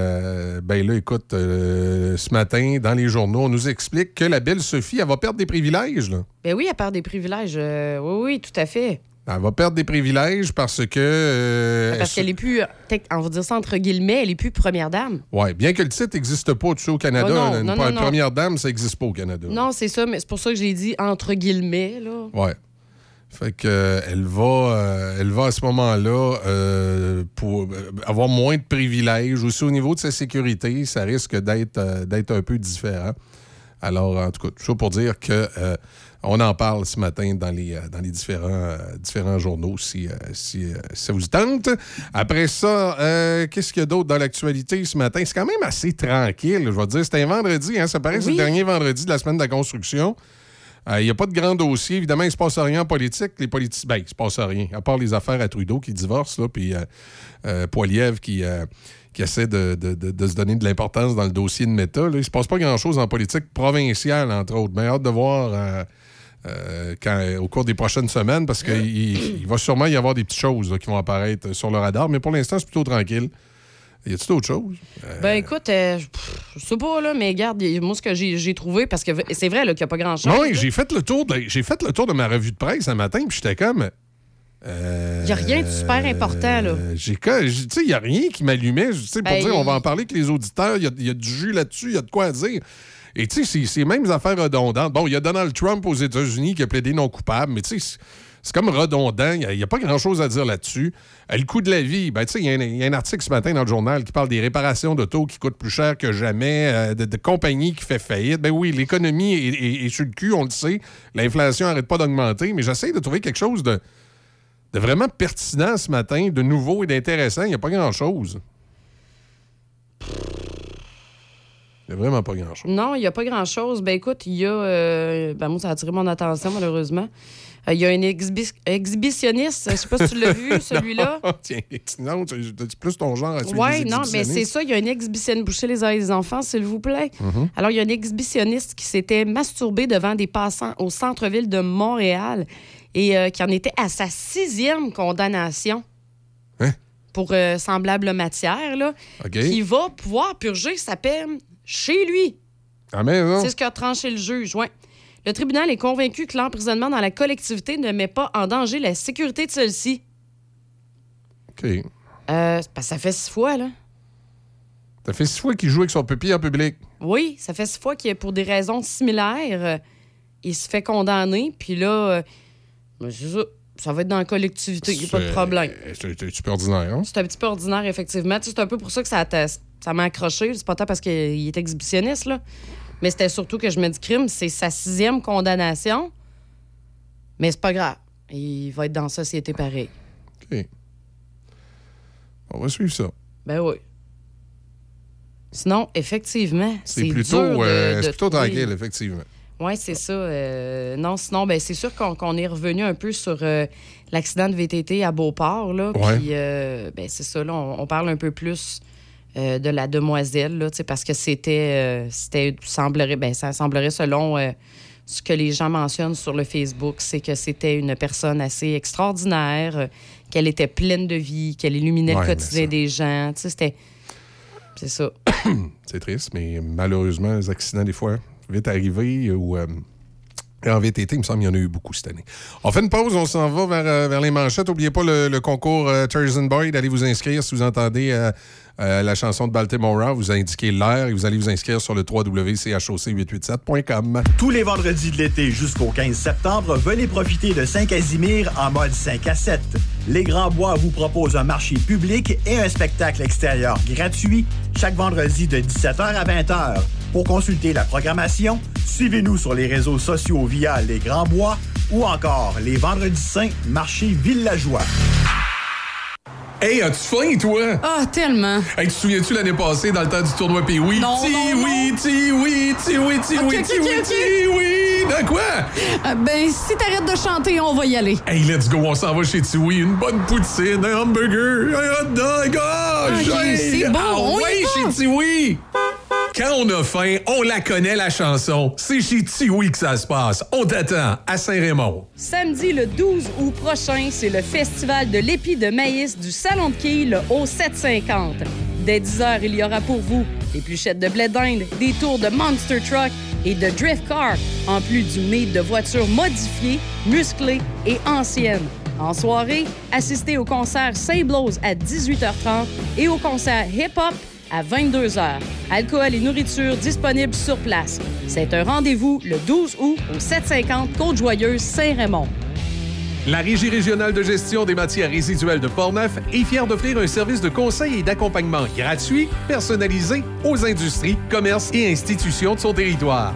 ben là, écoute, ce matin, dans les journaux, on nous explique que la belle Sophie, elle va perdre des privilèges, là. Ben oui, elle perd des privilèges. Oui, oui, tout à fait. Elle va perdre des privilèges parce que. euh, Parce qu'elle est plus, on va dire ça entre guillemets, elle est plus première dame. Ouais, bien que le titre n'existe pas, tu sais, au Canada, Oh non, une non, non, première dame, ça n'existe pas au Canada. Non, c'est ça, mais c'est pour ça que j'ai dit entre guillemets, là. Ouais. Fait que euh, elle va, euh, elle va à ce moment-là euh, pour avoir moins de privilèges. Aussi au niveau de sa sécurité, ça risque d'être d'être un peu différent. Alors, en tout cas, tout ça pour dire que on en parle ce matin dans les, euh, dans les différents, euh, différents journaux si, euh, si, euh, ça vous tente. Après ça, qu'est-ce qu'il y a d'autre dans l'actualité ce matin? C'est quand même assez tranquille, je vais dire. C'était un vendredi, hein? ça paraît c'est le dernier vendredi de la semaine de la construction. Il n'y a pas de grand dossier. Évidemment, il ne se passe rien en politique. Les politiciens, ben, il ne se passe rien. À part les affaires à Trudeau qui divorce, là, puis Poiliev qui, qui essaie de, de- de- de se donner de l'importance dans le dossier de Meta. là. Il ne se passe pas grand-chose en politique provinciale, entre autres. Mais hâte de voir euh, euh, quand- au cours des prochaines semaines, parce qu'il il- va sûrement y avoir des petites choses là, qui vont apparaître sur le radar. Mais pour l'instant, c'est plutôt tranquille. Y a-t-il d'autres choses? Ben écoute, euh, pff, je sais pas, là, mais regarde, moi, ce que j'ai trouvé, parce que c'est vrai qu'il n'y a pas grand-chose. Non, j'ai fait le tour de j'ai fait le tour de ma revue de presse un matin, puis j'étais comme. euh, Il n'y a rien de super important, là. J'ai il n'y a rien qui m'allumait. Tu sais, pour Ben, dire, on va en parler avec les auditeurs, il y y a du jus là-dessus, il y a de quoi à dire. Et tu sais, c'est ces mêmes affaires redondantes. Bon, il y a Donald Trump aux États-Unis qui a plaidé non coupable, mais tu sais, c'est- comme redondant. Il n'y a, pas grand-chose à dire là-dessus. Euh, Le coût de la vie, ben, il y, a un- article ce matin dans le journal qui parle des réparations d'auto qui coûtent plus cher que jamais, euh, de, de compagnies qui fait faillite. Ben oui, l'économie est, est- est sur le cul, on le sait. L'inflation n'arrête pas d'augmenter, mais j'essaie de trouver quelque chose de, de vraiment pertinent ce matin, de nouveau et d'intéressant. Il n'y a pas grand-chose. Il n'y a vraiment pas grand-chose. Non, il n'y a pas grand-chose. Ben écoute, il y a. euh, ben moi, ça a attiré mon attention, malheureusement. Euh, Il y a un exhibi- exhibitionniste, je sais pas si tu l'as vu, celui-là. Tiens, non, c'est c'est plus ton genre à Oui, non, mais c'est ça. Il y a un exhibitionniste. Boucher les oreilles des enfants, s'il vous plaît. Mhm. Alors, il y a un exhibitionniste qui s'était masturbé devant des passants au centre-ville de Montréal et euh, qui en était à sa sixième condamnation Hein? pour euh, semblable matière, là, qui va pouvoir purger sa peine chez lui. Ah, mais non. C'est ce qu'a tranché le juge. ouais. Le tribunal est convaincu que l'emprisonnement dans la collectivité ne met pas en danger la sécurité de celle-ci. OK. Euh, parce que ça fait six fois, là. Ça fait six fois qu'il joue avec son papier en public. Oui, ça fait six fois qu'il pour des raisons similaires, euh, il se fait condamner. Puis là, euh, ben, c'est ça. Ça va être dans la collectivité, il n'y a pas de C'est- problème. C'est c'est super ordinaire, hein? C'est un petit peu ordinaire, effectivement. Tu sais, C'est un peu pour ça que ça t'a- ça m'a accroché. C'est pas tant parce qu'il est exhibitionniste, là. Mais c'était surtout que je me dis crime, c'est sa sixième condamnation. Mais c'est pas grave. Il va être dans la société pareil. OK. On va suivre ça. Ben oui. Sinon, effectivement, c'est plutôt, dur de- euh, de plutôt tranquille, effectivement. Oui, c'est ça. Euh, non, sinon, ben, c'est sûr qu'on est revenu un peu sur euh, l'accident de VTT à Beauport. Là, Ouais. Puis, euh, ben, c'est ça. Là, on, on parle un peu plus euh, de la demoiselle, là, parce que c'était, euh, c'était semblerait, ben, ça semblerait selon euh, ce que les gens mentionnent sur le Facebook, c'est que c'était une personne assez extraordinaire, qu'elle était pleine de vie, qu'elle illuminait Ouais, le quotidien ça- des gens. C'était. C'est ça. C'est triste, mais malheureusement, les accidents, des fois, vite arrivés ou. en VTT, il me semble qu'il y en a eu beaucoup cette année. On fait une pause, on s'en va vers, vers les manchettes. N'oubliez pas le, le concours euh, Tarzan Boy, d'aller vous inscrire si vous entendez euh, euh, la chanson de Baltimore. Vous indiquez l'heure et vous allez vous inscrire sur le www.choc887.com. Tous les vendredis de l'été jusqu'au 15 septembre, venez profiter de Saint-Casimir en mode 5 à 7. Les Grands Bois vous proposent un marché public et un spectacle extérieur gratuit chaque vendredi de 17h à 20h. Pour consulter la programmation, suivez-nous sur les réseaux sociaux via Les Grands Bois ou encore les Vendredis Saints Marché Villageois. Hey, as-tu faim, toi? Ah, tellement. Hey, tu te souviens-tu l'année passée, dans le temps du tournoi Pee oui Non, Ti non, oui, ti oui, ti oui, ti oui, ok, ti oui, ok. ti oui. De quoi? Euh, ben, si t'arrêtes de chanter, on va y aller. Hey, let's go, on s'en va chez Tiwi. Une bonne poutine, un hamburger, un hot dog. Ah, j'ai- c'est bon, Ah, on y ouais, va. chez Tiwi. Quand on a faim, on la connaît, la chanson. C'est chez Tiwi que ça se passe. On t'attend à Saint-Raymond. Samedi le 12 août prochain, c'est le festival de l'épi de maïs du Salon de Quilles, le O750. Dès 10 heures, il y aura pour vous des pluchettes de blé d'Inde, des tours de Monster Truck et de Drift Car, en plus du meet de voitures modifiées, musclées et anciennes. En soirée, assistez au concert Saint-Blose à 18h30 et au concert Hip Hop à 22h. Alcool et nourriture disponibles sur place. C'est un rendez-vous le 12 août au 750 Côte-Joyeuse, Saint-Raymond. La Régie régionale de gestion des matières résiduelles de Portneuf est fière d'offrir un service de conseil et d'accompagnement gratuit, personnalisé aux industries, commerces et institutions de son territoire.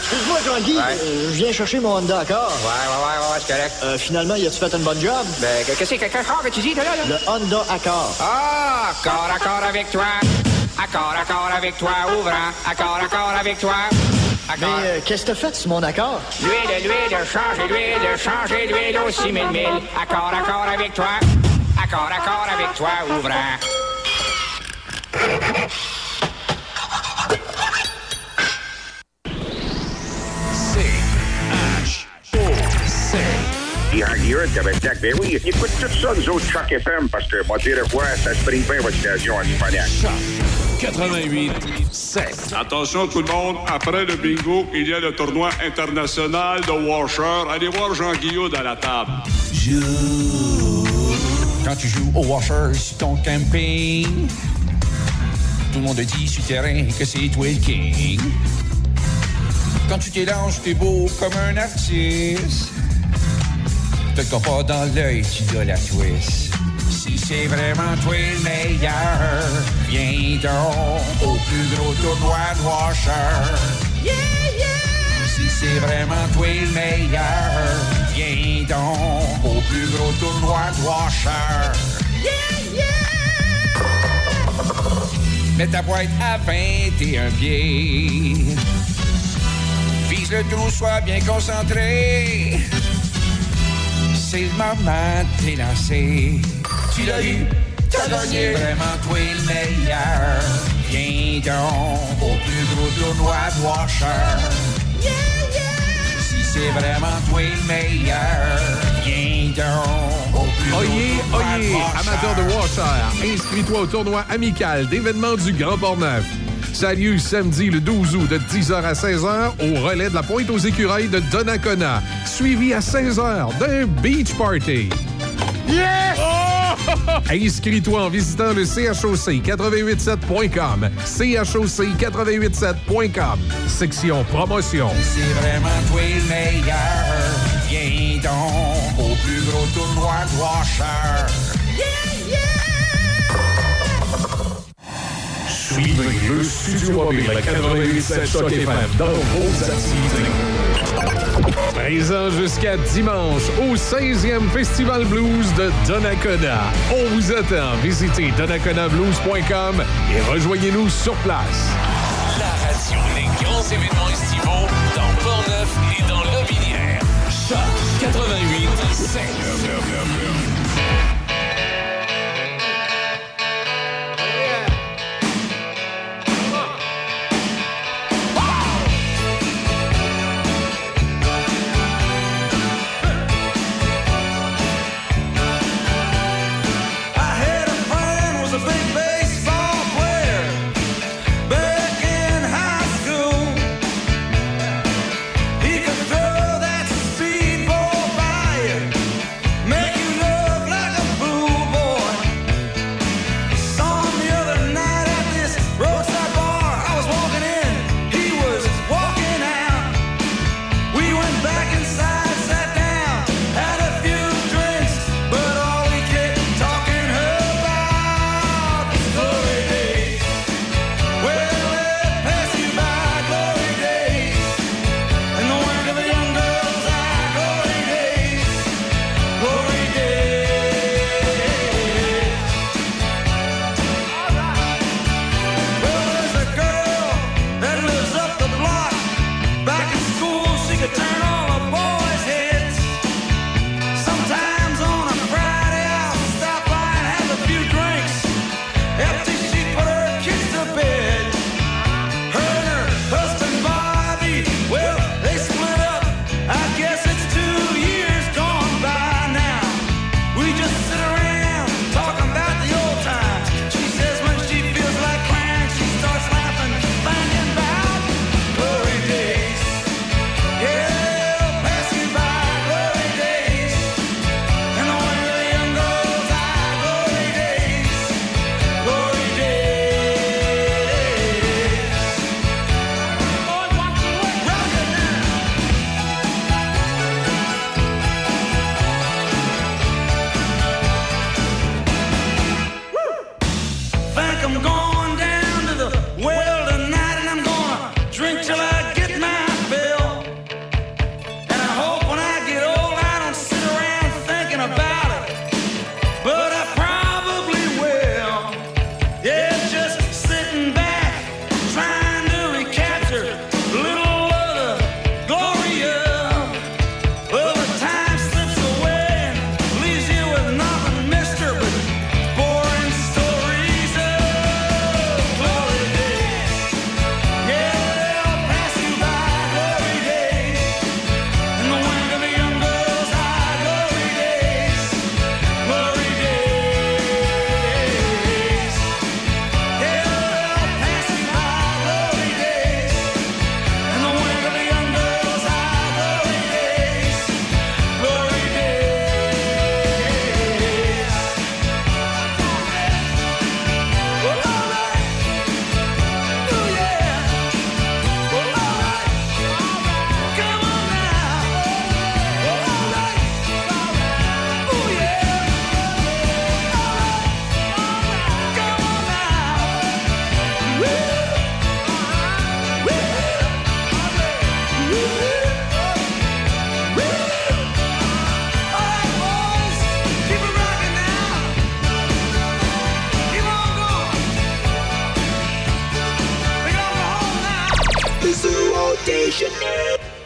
Excuse-moi, Jean-Guy, euh, je viens chercher mon Honda Accord. Ouais, ouais, ouais, ouais, c'est correct. Euh, finalement, y a-tu fait une bonne job? Ben, que- qu'est-ce que quelqu'un que tu dis, toi, là? là? Le Honda Accord. Ah, accord, accord avec toi. Accord, accord avec toi, ouvrant. Accord, accord avec toi. Mais euh, qu'est-ce que t'as fait sur mon Accord? L'huile, l'huile, changer l'huile, changer l'huile au 6000 mille. Accord, accord avec toi. Accord, accord avec toi, ouvrant. Pierre Guillaume, Tabarnak. Ben oui, écoute tout ça, nous autres, Choc FM, parce que, moi, dire quoi, ça se brille bien votre station à Simonac. 88 7. Attention tout le monde, après le bingo, il y a le tournoi international de Washer. Allez voir Jean Guillaume dans la table. Quand tu joues au washer sur ton camping, tout le monde te dit sur le terrain que c'est toi le king. Quand tu t'élanges, t'es beau comme un artiste. Dans l'œil, tu dois la twist. Si c'est vraiment toi le meilleur, viens donc au plus gros tournoi de washer. Yeah, yeah! Si c'est vraiment toi le meilleur, viens donc au plus gros tournoi de washer. Yeah, yeah! Mets ta boîte à 21 pieds. Vise le trou, sois bien concentré. C'est le moment de t'élancer. Tu l'as eu, t'as gagné. Vraiment toi le meilleur. Viens donc au plus gros tournoi de washer. Si c'est vraiment toi le meilleur, viens donc au plus gros Oyez, tournoi de oyez, amateur de Washer, inscris-toi au tournoi amical d'événements du Grand Port-Neuf. Ça a lieu samedi le 12 août de 10h à 16h au relais de la Pointe aux Écureuils de Donnacona, suivi à 16h d'un beach party. Yes! Inscris-toi en visitant le choc887.com. choc887.com. Section promotion. C'est vraiment toi le meilleur. Viens donc au plus gros tournoi de washer. Suivez le Studio Mobile à 887 Choc FM dans vos assises. Présent jusqu'à dimanche au 16e Festival Blues de Donnacona. On vous attend. Visitez donnaconablues.com et rejoignez-nous sur place. La radio des grands événements estivaux dans Portneuf et dans Lobinière. Choc 88 5.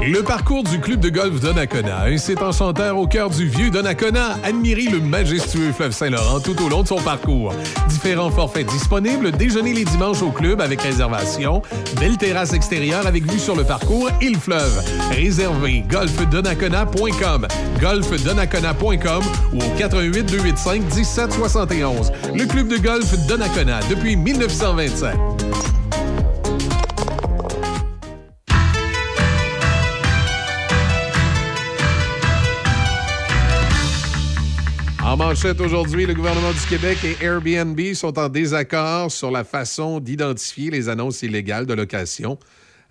Le parcours du club de golf Donnacona, un hein, en chanteur au cœur du vieux Donnacona, admirez le majestueux fleuve Saint-Laurent tout au long de son parcours. Différents forfaits disponibles, déjeuner les dimanches au club avec réservation, belle terrasse extérieure avec vue sur le parcours et le fleuve. Réservé golfdonnacona.com, golfdonnacona.com ou au 88 285 1771. Le club de golf Donnacona depuis 1927. En manchette aujourd'hui, le gouvernement du Québec et Airbnb sont en désaccord sur la façon d'identifier les annonces illégales de location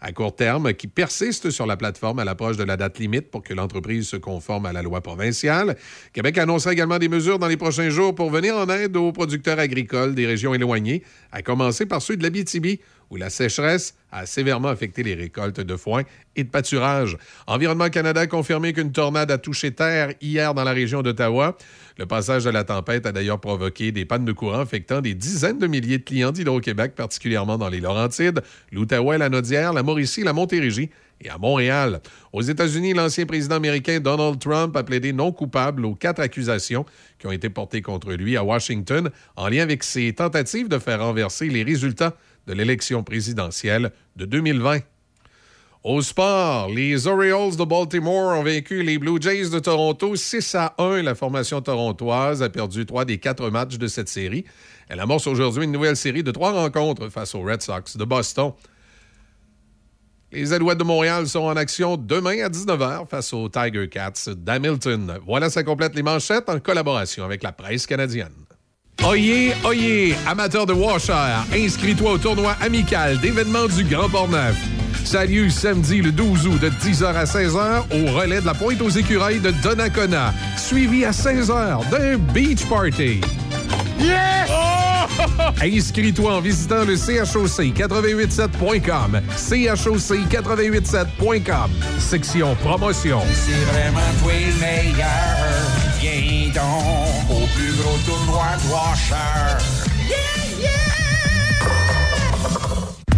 à court terme qui persistent sur la plateforme à l'approche de la date limite pour que l'entreprise se conforme à la loi provinciale. Québec annoncera également des mesures dans les prochains jours pour venir en aide aux producteurs agricoles des régions éloignées, à commencer par ceux de l'Abitibi, où la sécheresse a sévèrement affecté les récoltes de foin et de pâturage. Environnement Canada a confirmé qu'une tornade a touché terre hier dans la région d'Ottawa. Le passage de la tempête a d'ailleurs provoqué des pannes de courant affectant des dizaines de milliers de clients d'Hydro-Québec, particulièrement dans les Laurentides, l'Outaouais, la Nodière, la Mauricie, la Montérégie et à Montréal. Aux États-Unis, l'ancien président américain Donald Trump a plaidé non coupable aux quatre accusations qui ont été portées contre lui à Washington en lien avec ses tentatives de faire renverser les résultats de l'élection présidentielle de 2020. Au sport, les Orioles de Baltimore ont vaincu les Blue Jays de Toronto 6 à 1. La formation torontoise a perdu trois des quatre matchs de cette série. Elle amorce aujourd'hui une nouvelle série de trois rencontres face aux Red Sox de Boston. Les Alouettes de Montréal sont en action demain à 19h face aux Tiger Cats d'Hamilton. Voilà, ça complète les manchettes en collaboration avec la presse canadienne. Oyez, oyez, amateur de washer, inscris-toi au tournoi amical d'événements du Grand Port-Neuf. Ça a lieu samedi le 12 août de 10h à 16h au relais de la Pointe aux Écureuils de Donnacona, suivi à 16h d'un beach party. Yes! Inscris-toi en visitant le choc887.com. choc887.com. Section promotion. C'est vraiment toi le meilleur. Viens donc au plus gros tournoi de Washer.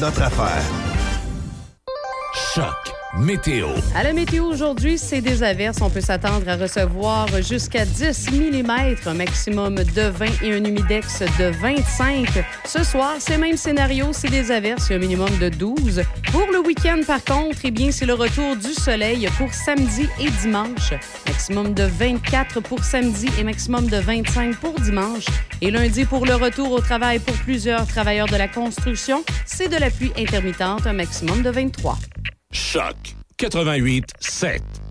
notre affaire. Choc météo. À la météo aujourd'hui, c'est des averses. On peut s'attendre à recevoir jusqu'à 10 mm, un maximum de 20 et un humidex de 25. Ce soir, c'est même scénario, c'est des averses, un minimum de 12. Pour le week-end, par contre, eh bien, c'est le retour du soleil pour samedi et dimanche. Maximum de 24 pour samedi et maximum de 25 pour dimanche. Et lundi, pour le retour au travail pour plusieurs travailleurs de la construction, c'est de la pluie intermittente, un maximum de 23. Choc 88 7.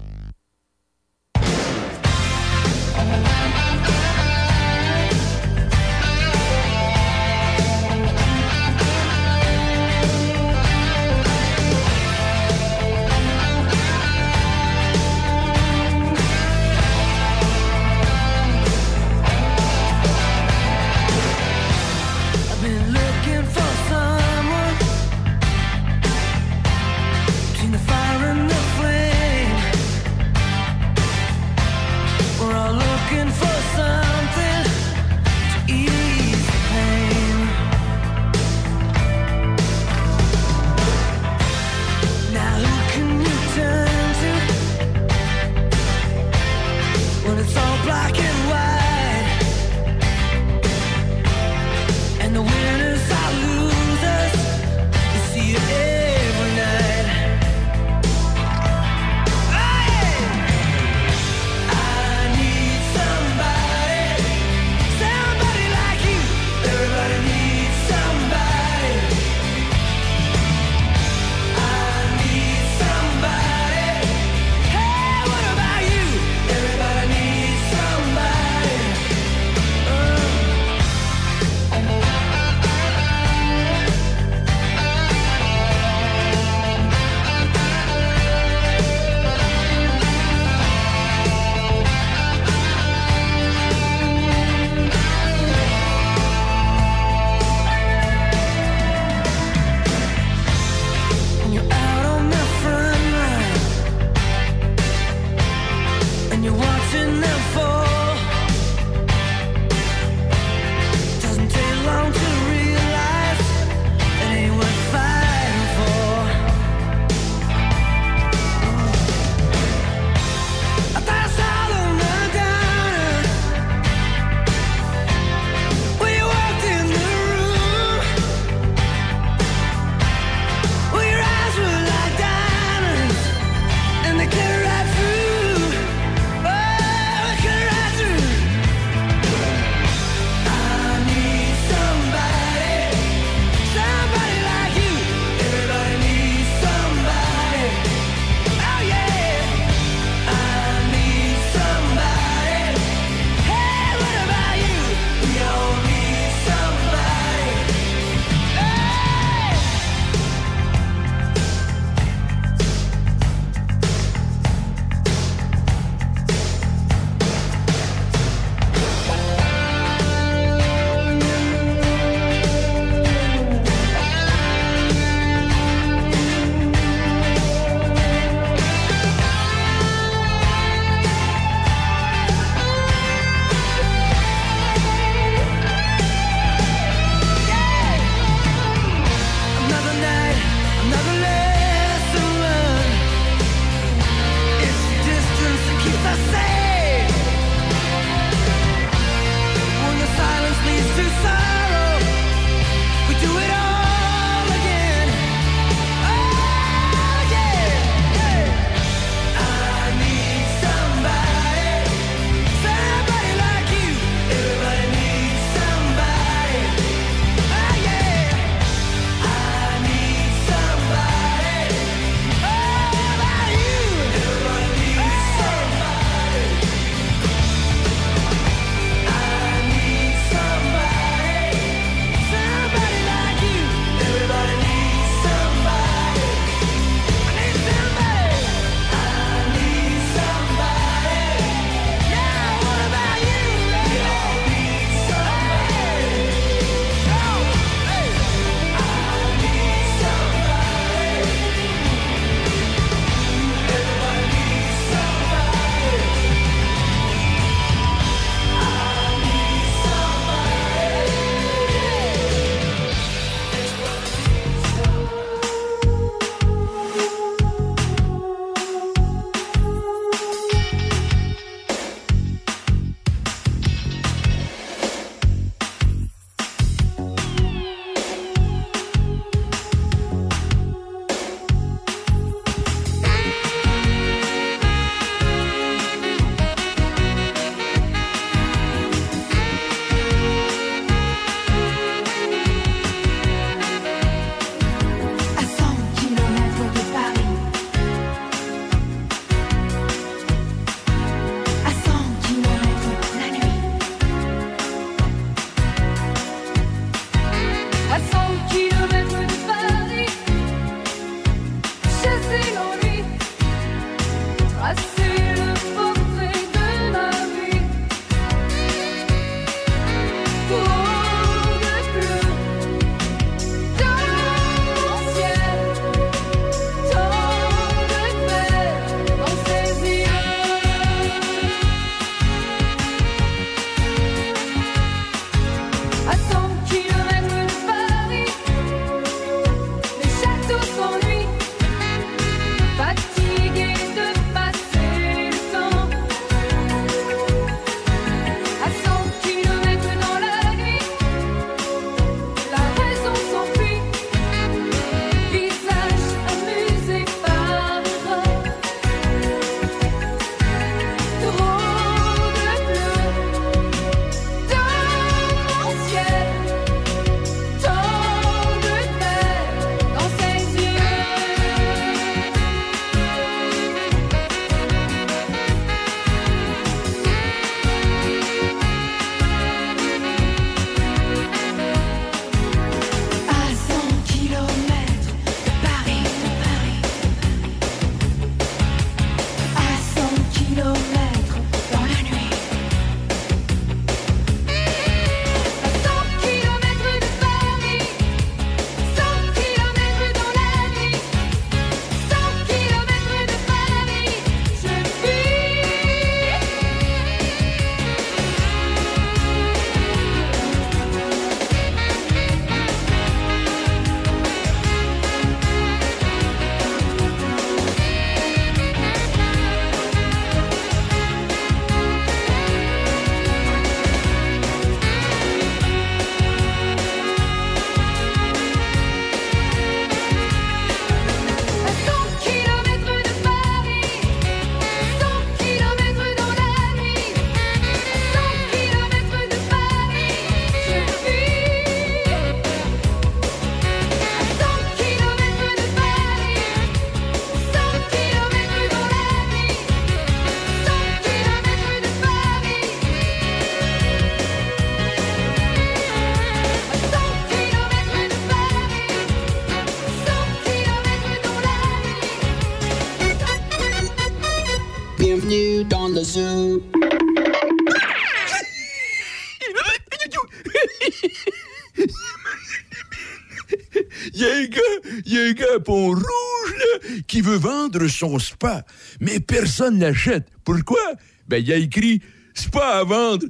Vendre son spa, mais personne l'achète. Pourquoi? Ben, il y a écrit spa à vendre.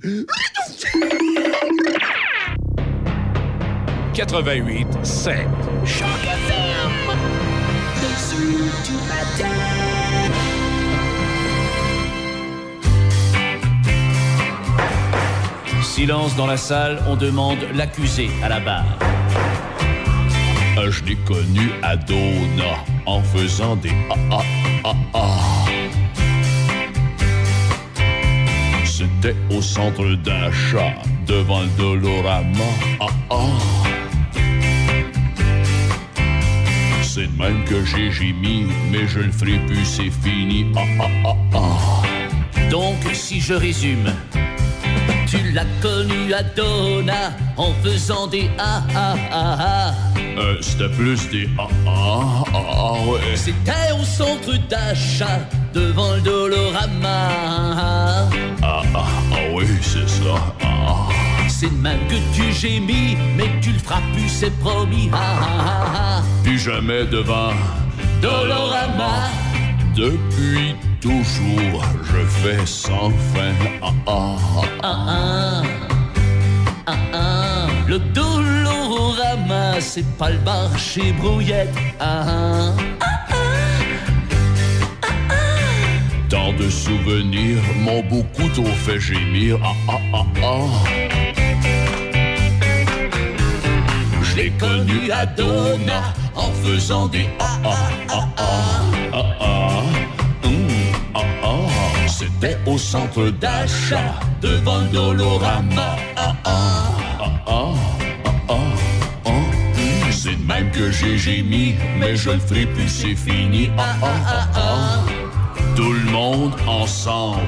88 7. Choc. Silence dans la salle, on demande l'accusé à la barre. Ah, je l'ai connu à Dona en faisant des ah ah ah ah. C'était au centre d'achat devant le Dolorama. Ah ah. C'est de même que j'ai gémi, mais je le ferai plus, c'est fini. Ah ah ah ah. Donc, si je résume, tu l'as connu à Dona en faisant des ah ah ah ah. Euh, C'était plus des ah ah ah ah ouais. C'était au centre d'achat devant le Dolorama. Ah ah ah oui, c'est ça. Ah. C'est de même que tu gémis, mais tu le feras plus, c'est promis. Ah ah ah ah. Plus jamais devant Dolorama. Depuis toujours, je fais sans fin. Ah ah ah. Ah ah. Ah ah. Le Dolorama, c'est pas le bar chez Brouillette. Ah ah. Tant de souvenirs m'ont beaucoup trop fait gémir. Ah ah ah ah. Je l'ai connu à Dona en faisant des ah. C'était au centre d'achat devant Dolorama. Ah ah ah. Hum, C'est même que j'ai gémi, mais je le ferai plus, c'est fini. Tout le monde ensemble.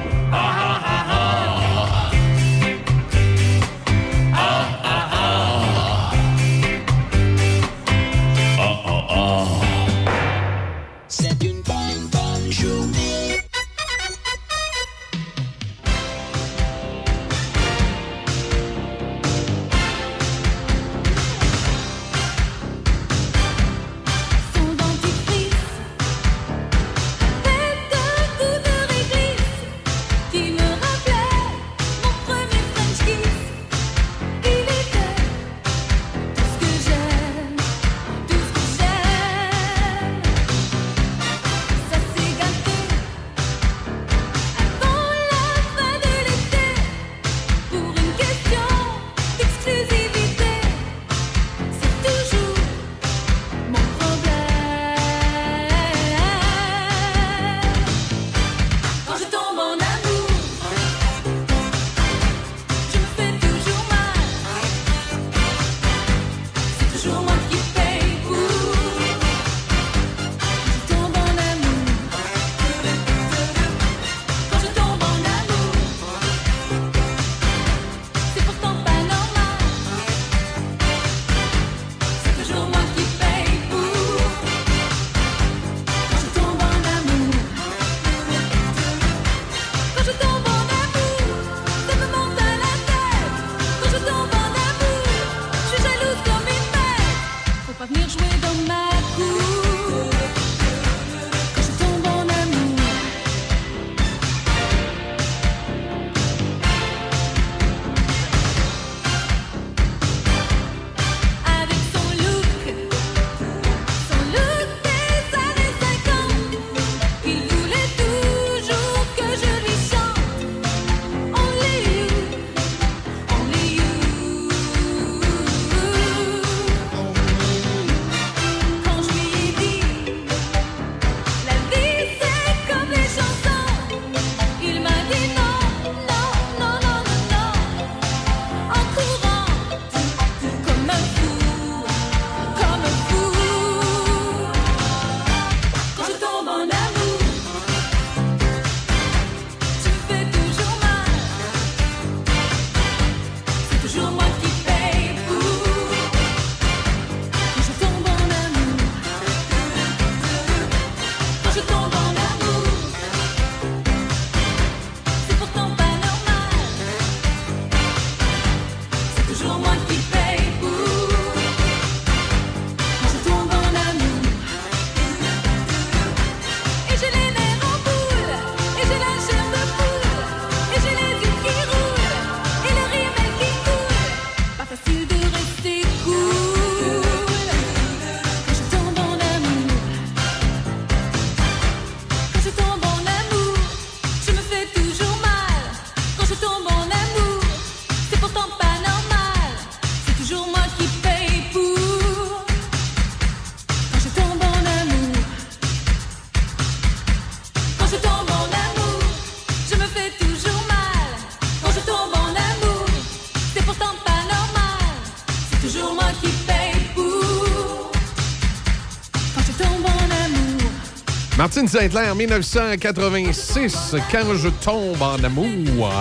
Martine Saint-Clair, 1986, Quand je tombe en amour.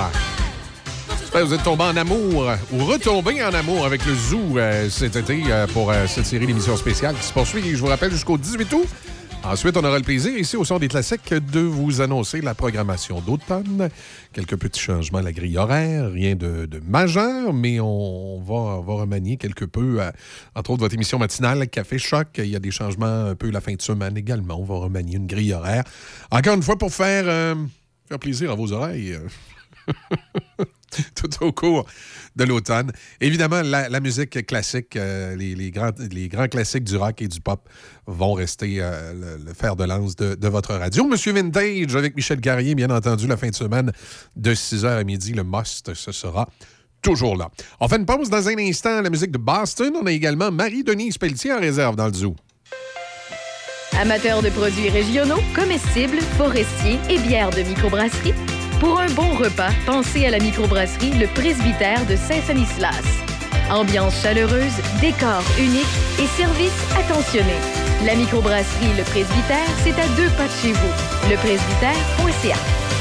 J'espère que vous êtes tombé en amour ou retombé en amour avec le Zoo euh, cet été euh, pour euh, cette série d'émissions spéciales qui se poursuit, je vous rappelle, jusqu'au 18 août. Ensuite, on aura le plaisir, ici, au son des classiques, de vous annoncer la programmation d'automne. Quelques petits changements à la grille horaire, rien de, majeur, mais on va, remanier quelque peu, euh, entre autres, votre émission matinale, Café Choc. Il y a des changements un peu la fin de semaine également. On va remanier une grille horaire. Encore une fois, pour faire, euh, faire plaisir à vos oreilles. tout au cours de l'automne. Évidemment, la, musique classique, euh, les, grands, classiques du rock et du pop vont rester euh, le, fer de lance de, votre radio. Monsieur Vintage avec Michel Carrier, bien entendu, la fin de semaine de 6h à midi. Le must, ce sera toujours là. On fait une pause dans un instant. La musique de Boston. On a également Marie-Denise Pelletier en réserve dans le zoo. Amateurs de produits régionaux, comestibles, forestiers et bières de microbrasserie, pour un bon repas, pensez à la microbrasserie Le Presbytère de Saint-Sanislas. Ambiance chaleureuse, décor unique et service attentionné. La microbrasserie Le Presbytère, c'est à deux pas de chez vous. Lepresbytère.ca.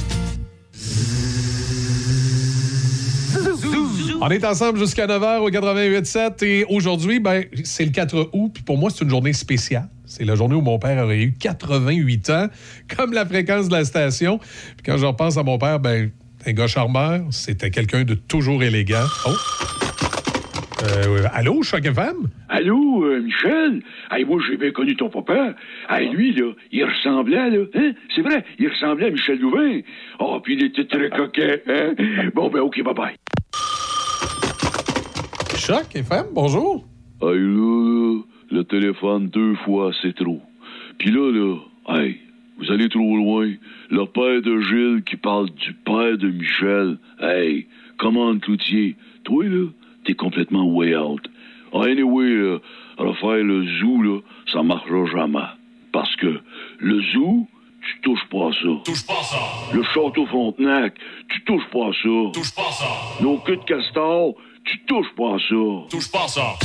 On est ensemble jusqu'à 9h au 88.7 et aujourd'hui, ben, c'est le 4 août. Puis pour moi, c'est une journée spéciale. C'est la journée où mon père aurait eu 88 ans, comme la fréquence de la station. Puis quand je repense à mon père, ben, un gars charmeur, c'était quelqu'un de toujours élégant. Oh! Euh, allô, Choc FM? Allô, euh, Michel? Hey, moi, j'ai bien connu ton papa. Hey, lui, là, il ressemblait, là. Hein? C'est vrai, il ressemblait à Michel Louvain. Oh, puis il était très coquet, hein? Bon, ben, OK, bye-bye. Choc FM, bonjour. Hey, là, là, le téléphone deux fois, c'est trop. Puis là, là, hey, vous allez trop loin. Le père de Gilles qui parle du père de Michel. Hey, comment Cloutier? Toi, là, t'es complètement way out. Ah, anyway, là, refaire le zoo, là, ça marchera jamais. Parce que le zoo, tu touches pas à ça. Touche pas ça. Le château Frontenac, tu touches pas à ça. Touche pas ça. Nos queues de castor, tu touches pas à ça. Touche pas ça.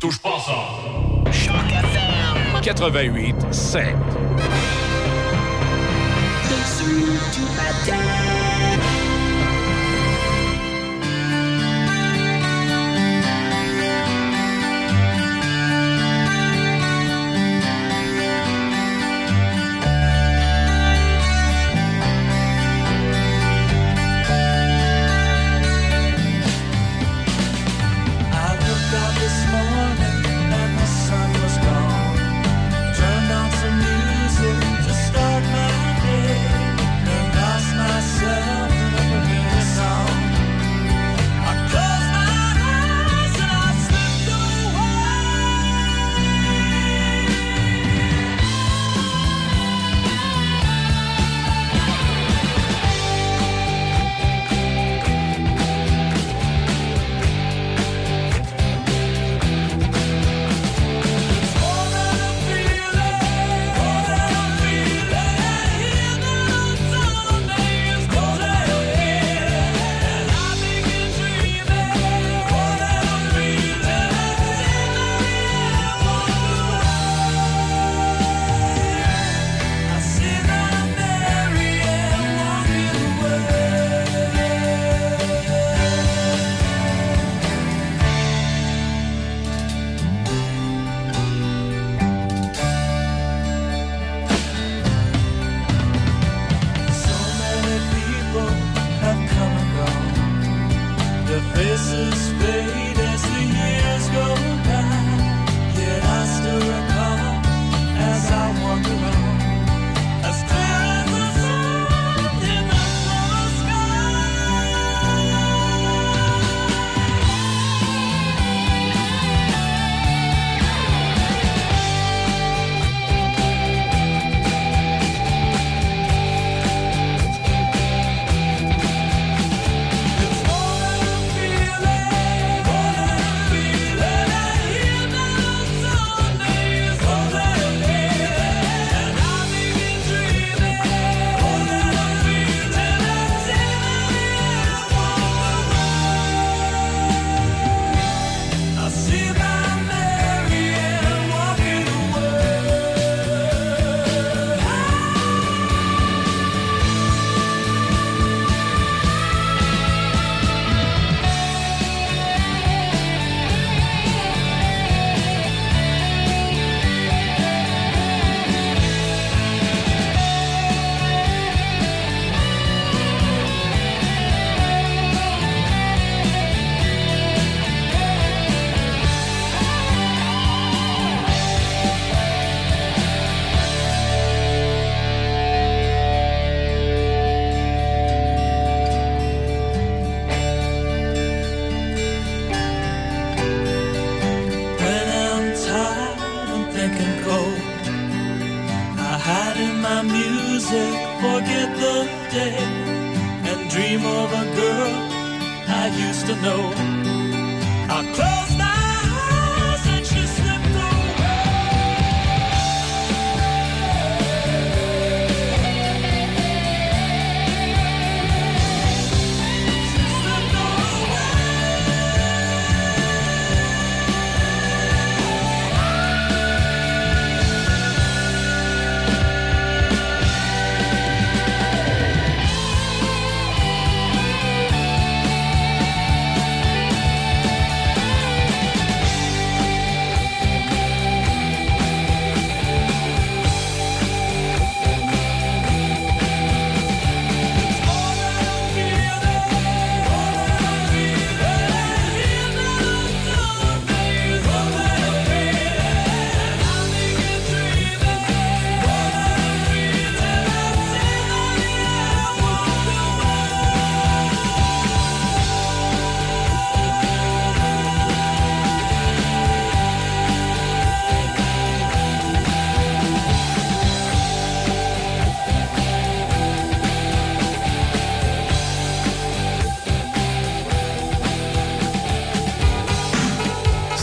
Touche pas ça. Choc FM. 88 7. I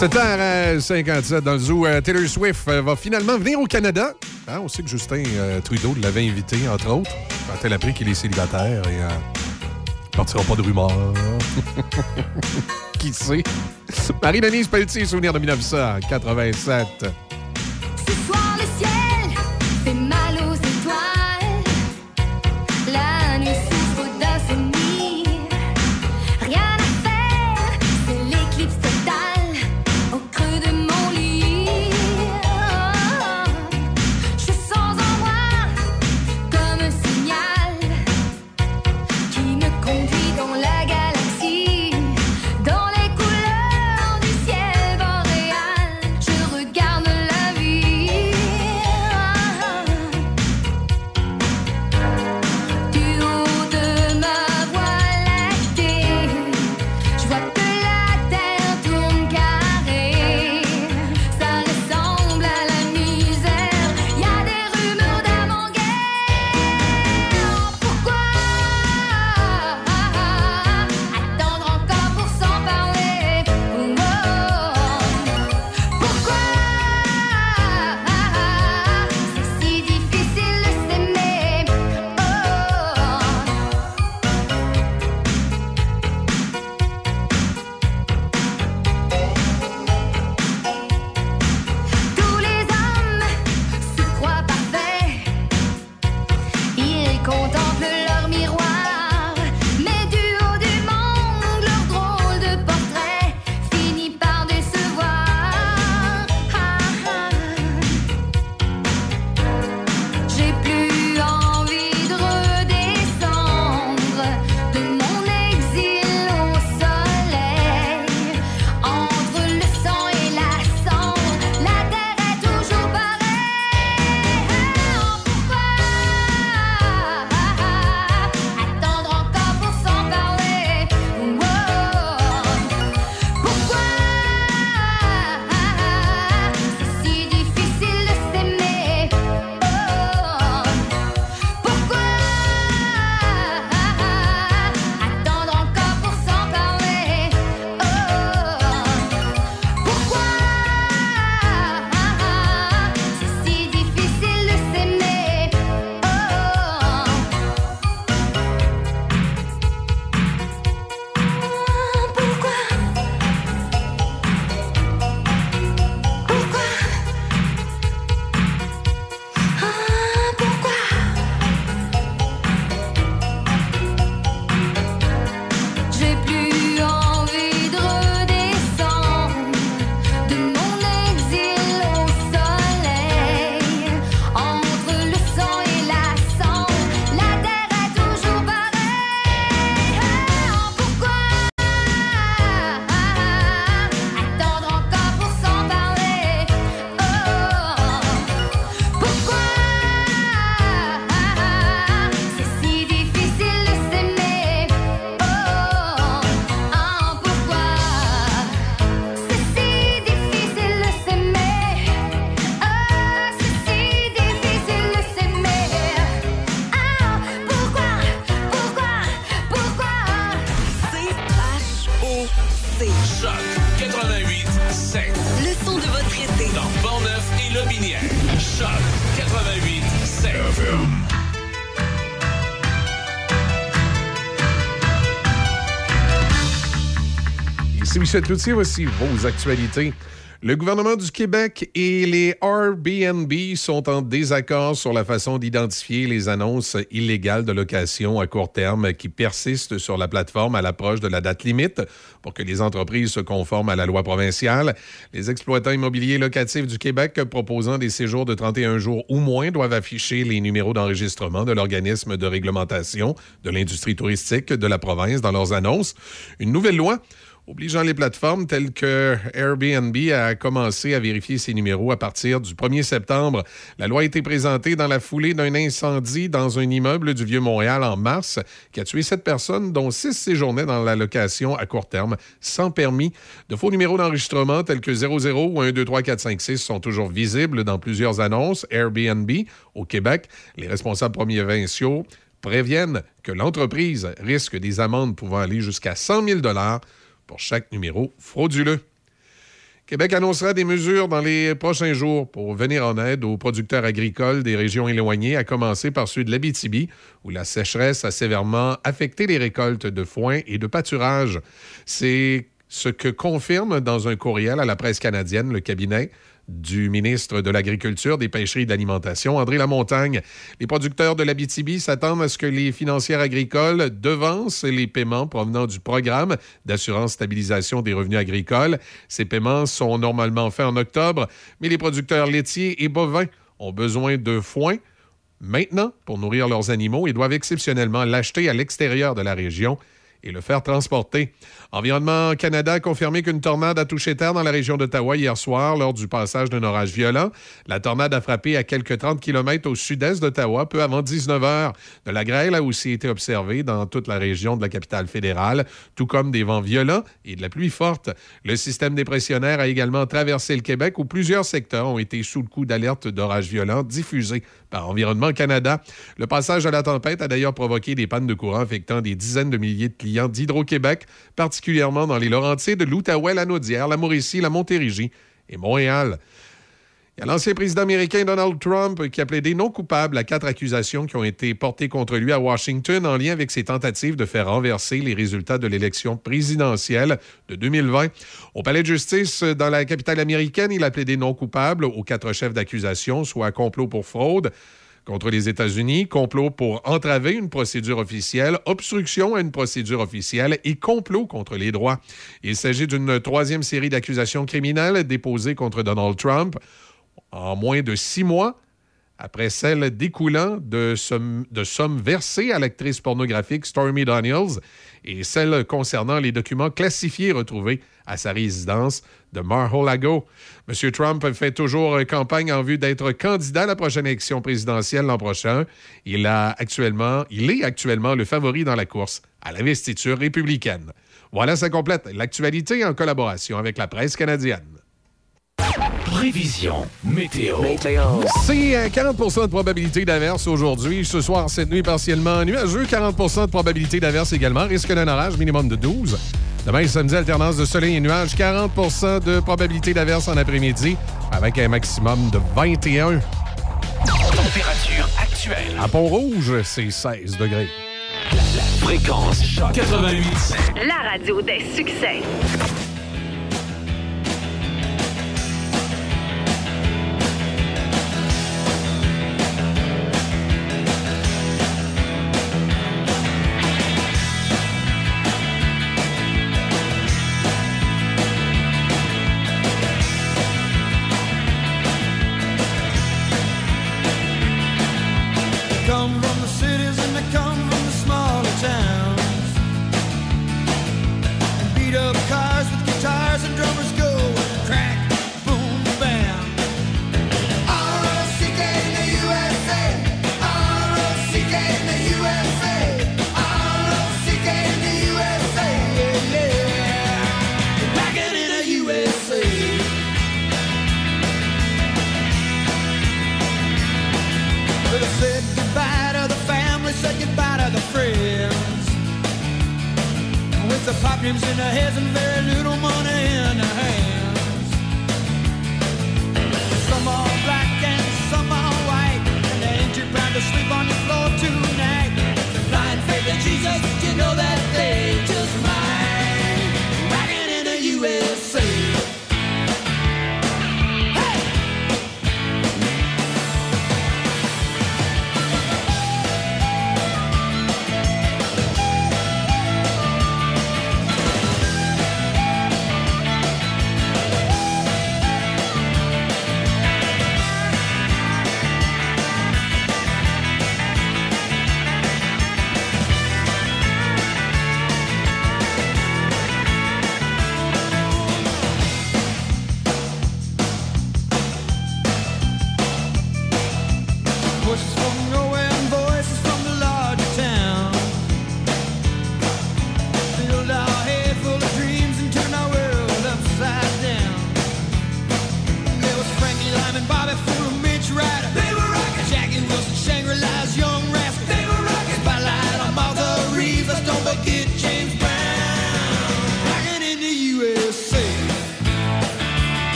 7h57 dans le zoo. Euh, Taylor Swift euh, va finalement venir au Canada. Hein, on sait que Justin euh, Trudeau l'avait invité, entre autres, quand elle a appris qu'il est célibataire et ne partira pas de rumeurs. Qui sait? Marie-Denise Pelletier, souvenir de 1987. Michel Cloutier, voici vos actualités. Le gouvernement du Québec et les Airbnb sont en désaccord sur la façon d'identifier les annonces illégales de location à court terme qui persistent sur la plateforme à l'approche de la date limite pour que les entreprises se conforment à la loi provinciale. Les exploitants immobiliers locatifs du Québec proposant des séjours de 31 jours ou moins doivent afficher les numéros d'enregistrement de l'organisme de réglementation de l'industrie touristique de la province dans leurs annonces. Une nouvelle loi obligeant les plateformes telles que Airbnb à commencer à vérifier ces numéros à partir du 1er septembre. La loi a été présentée dans la foulée d'un incendie dans un immeuble du Vieux-Montréal en mars qui a tué sept personnes, dont six séjournaient dans la location à court terme sans permis. De faux numéros d'enregistrement tels que 00 ou 1, 2, 3, 4, 5, 6 sont toujours visibles dans plusieurs annonces Airbnb au Québec. Les responsables provinciaux préviennent que l'entreprise risque des amendes pouvant aller jusqu'à 100 000 pour chaque numéro frauduleux. Québec annoncera des mesures dans les prochains jours pour venir en aide aux producteurs agricoles des régions éloignées, à commencer par ceux de l'Abitibi, où la sécheresse a sévèrement affecté les récoltes de foin et de pâturage. C'est ce que confirme dans un courriel à la presse canadienne le cabinet du ministre de l'Agriculture, des Pêcheries et de l'Alimentation, André Lamontagne. Les producteurs de l'Abitibi s'attendent à ce que les financières agricoles devancent les paiements provenant du programme d'assurance stabilisation des revenus agricoles. Ces paiements sont normalement faits en octobre, mais les producteurs laitiers et bovins ont besoin de foin maintenant pour nourrir leurs animaux et doivent exceptionnellement l'acheter à l'extérieur de la région et le faire transporter. Environnement Canada a confirmé qu'une tornade a touché terre dans la région d'Ottawa hier soir lors du passage d'un orage violent. La tornade a frappé à quelques 30 km au sud-est d'Ottawa peu avant 19 heures. De la grêle a aussi été observée dans toute la région de la capitale fédérale, tout comme des vents violents et de la pluie forte. Le système dépressionnaire a également traversé le Québec où plusieurs secteurs ont été sous le coup d'alertes d'orages violents diffusées par Environnement Canada. Le passage de la tempête a d'ailleurs provoqué des pannes de courant affectant des dizaines de milliers de clients d'Hydro-Québec, particulièrement dans les Laurentides, l'Outaouais, la Naudière, la Mauricie, la Montérégie et Montréal. Il l'ancien président américain Donald Trump qui a plaidé non coupable à quatre accusations qui ont été portées contre lui à Washington en lien avec ses tentatives de faire renverser les résultats de l'élection présidentielle de 2020. Au palais de justice dans la capitale américaine, il a plaidé non coupable aux quatre chefs d'accusation, soit complot pour fraude, contre les États-Unis, complot pour entraver une procédure officielle, obstruction à une procédure officielle et complot contre les droits. Il s'agit d'une troisième série d'accusations criminelles déposées contre Donald Trump en moins de six mois après celle découlant de, sommes, versées à l'actrice pornographique Stormy Daniels et celle concernant les documents classifiés retrouvés à sa résidence de Mar-a-Lago. M. Trump fait toujours campagne en vue d'être candidat à la prochaine élection présidentielle l'an prochain. Il, a actuellement, il est actuellement le favori dans la course à l'investiture républicaine. Voilà, ça complète l'actualité en collaboration avec la presse canadienne. Prévision météo. C'est euh, 40% de probabilité d'averse aujourd'hui. Ce soir, cette nuit, partiellement nuageux. 40% de probabilité d'averse également. Risque d'un orage, minimum de 12. Demain, samedi, alternance de soleil et nuages. 40% de probabilité d'averse en après-midi avec un maximum de 21. Température actuelle. À Pont-Rouge, c'est 16 degrés. Fréquence choc 88 La radio des succès.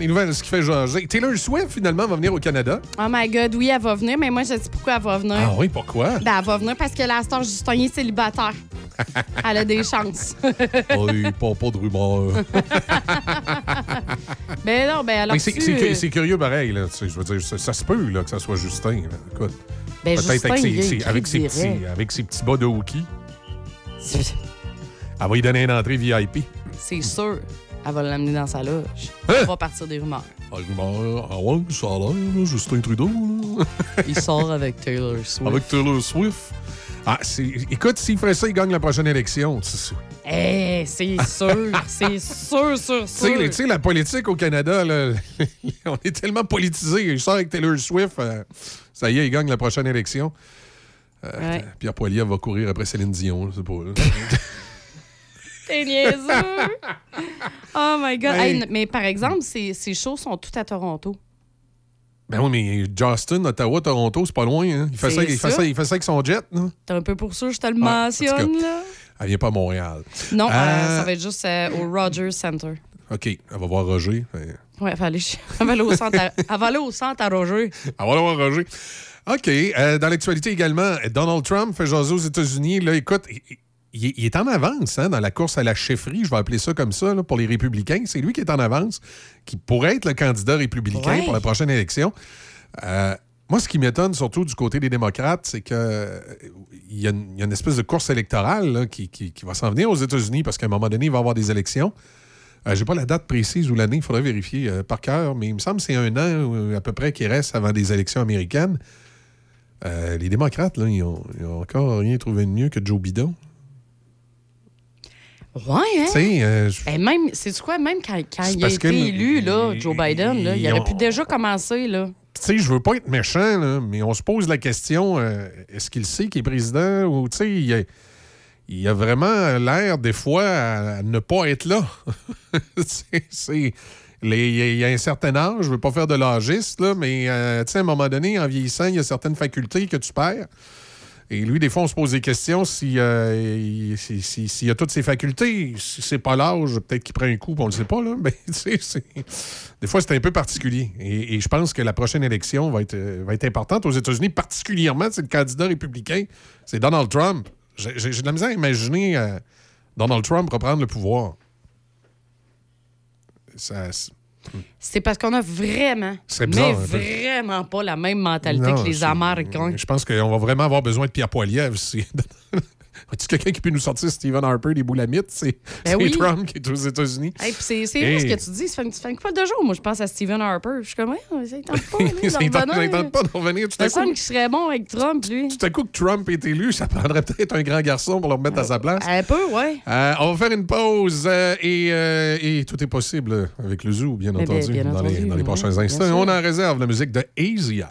Les nouvelles, ce qui fait jaser. Taylor Swift, finalement, va venir au Canada. Oh my God, oui, elle va venir, mais moi, je sais pourquoi elle va venir. Ah oui, pourquoi? Ben, elle va venir parce que la star Justin est célibataire. elle a des chances. oui, pas, pas de rumeur. ben non, ben alors. Mais c'est- c'est cu- c'est curieux pareil, là. Tu sais, Je veux dire, ça, ça se peut là, que ça soit Justin. là. Écoute. Ben, Peut-être avec, ses, avec, petits, avec ses petits bas de hockey. Elle va lui donner une entrée VIP. C'est sûr. Elle va l'amener dans sa loge. Hein? Elle va partir des rumeurs. Ah, ah ouais, ça a l'air, là, Justin Trudeau. là. Il sort avec Taylor Swift. Avec Taylor Swift. Ah, c'est... Écoute, s'il ferait ça, il gagne la prochaine élection. Eh, c'est sûr. c'est sûr, sûr, Tu sais, sûr. tu sais, la politique au Canada, là, on est tellement politisé. Il sort avec Taylor Swift. euh, ça y est, il gagne la prochaine élection. Euh, Ouais. Pierre Poilievre va courir après Céline Dion. Je sais pas. T'es niaiseux. oh my God. Hey. Hey, mais par exemple, ces, ces shows sont toutes à Toronto. ben oui, mais Justin, Ottawa, Toronto, c'est pas loin. hein. Il, fait ça, il, fait ça. ça, il fait ça avec son jet. T'es un peu pour ça, je te le mentionne, cas. là. Elle vient pas à Montréal. Non, euh, Euh, ça va être juste euh, au Rogers Center. OK, elle va voir Roger. Ouais, elle va aller, elle va aller au centre à, elle va aller au centre à Roger. Elle va aller voir Roger. OK. dans l'actualité également, Donald Trump fait jaser aux États-Unis. Là, écoute, il, est en avance hein, dans la course à la chefferie, je vais appeler ça comme ça, là, pour les républicains. C'est lui qui est en avance, qui pourrait être le candidat républicain Ouais. pour la prochaine élection. Euh, moi, ce qui m'étonne surtout du côté des démocrates, c'est que euh, y, a une il y a une espèce de course électorale là, qui, qui- qui va s'en venir aux États-Unis parce qu'à un moment donné, il va y avoir des élections. Euh, J'ai pas la date précise ou l'année, il faudrait vérifier euh, par cœur, mais il me semble que c'est un an à peu près qui reste avant des élections américaines. Les démocrates, là, ils ont, ils ont encore rien trouvé de mieux que Joe Biden. Ouais, hein? Euh, je- Eh, même, c'est quoi, même quand, il a été que- élu, là, Joe Biden, là, il aurait pu déjà commencer, là. tu sais, je veux pas être méchant, là, mais on se pose la question euh, est-ce qu'il sait qu'il est président ou, tu sais, il, a- il a vraiment l'air, des fois, à, à ne pas être là. C'est- les- il y a- un certain âge, je veux pas faire de l'âgiste, mais, euh, tu sais, à un moment donné, en vieillissant, il y a certaines facultés que tu perds. Et lui, des fois, on se pose des questions euh, il- si- si- s'il a toutes ses facultés. Si c'est pas l'âge, peut-être qu'il prend un coup, on le sait pas. Là. Mais, des fois, c'est un peu particulier. Et, je pense que la prochaine élection va être, euh, va être importante aux États-Unis, particulièrement si le candidat républicain, c'est Donald Trump. J'ai de la misère à imaginer euh, Donald Trump reprendre le pouvoir. Ça, c'est- parce qu'on a vraiment, bizarre, mais peu. vraiment pas la même mentalité Non, que les Américains. Je pense qu'on va vraiment avoir besoin de Pierre Poilievre. As-tu quelqu'un qui peut nous sortir Stephen Harper des boulamites? C'est Ben oui. Trump qui est aux États-Unis. Hey, c'est c'est Hey. vrai ce que tu dis, ça fait, ça fait une couple de jours. Moi, je pense à Stephen Harper. Je suis comme, ouais, ça tente pas, lui, Ça tente ça pas de revenir. Coup, qui serait bon avec Trump, lui. tout à coup que Trump est élu, ça prendrait peut-être un grand garçon pour le remettre à sa place. Un peu, ouais. Euh, on va faire une pause euh, et, euh, et tout est possible euh, avec le zoo, bien Eh bien, entendu, bien dans, les, entendu, dans les ouais, prochains instants. On en réserve la musique de Asia.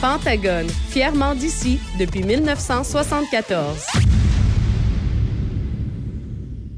Pentagone, fièrement d'ici depuis 1974.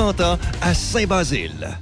ans à Saint-Basile.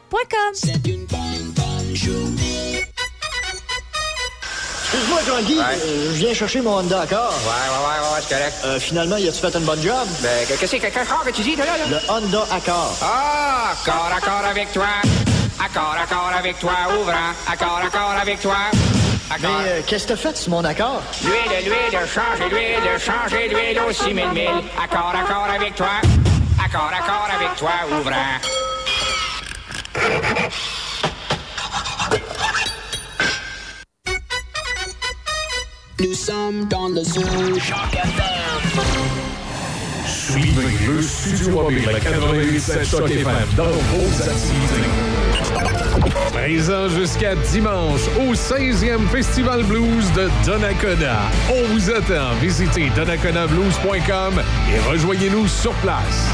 C'est une bonne, bonne journée. Excuse-moi, Jean-Guy, euh, je viens chercher mon Honda Accord. Ouais, ouais, ouais, ouais, c'est correct. Euh, finalement, y a-tu fait une bonne job? Ben, que- qu'est-ce que c'est quelque chose que tu dis, toi, là? là? Le Honda Accord. Ah, accord, accord avec toi. Accord, accord avec toi, ouvrant. Accord, accord avec toi. Mais euh, qu'est-ce que t'as fait sur mon accord? L'huile, l'huile, changer l'huile, changer l'huile au 6000 mille. Accord, accord avec toi. Accord, accord avec toi, ouvrant. Nous sommes dans le zoo. Suivez le Studio Mobile à 88.7 Choc FM dans vos activités. Présent jusqu'à dimanche au 16e Festival Blues de Donnacona. On vous attend. Visitez donnaconablues.com et rejoignez-nous sur place.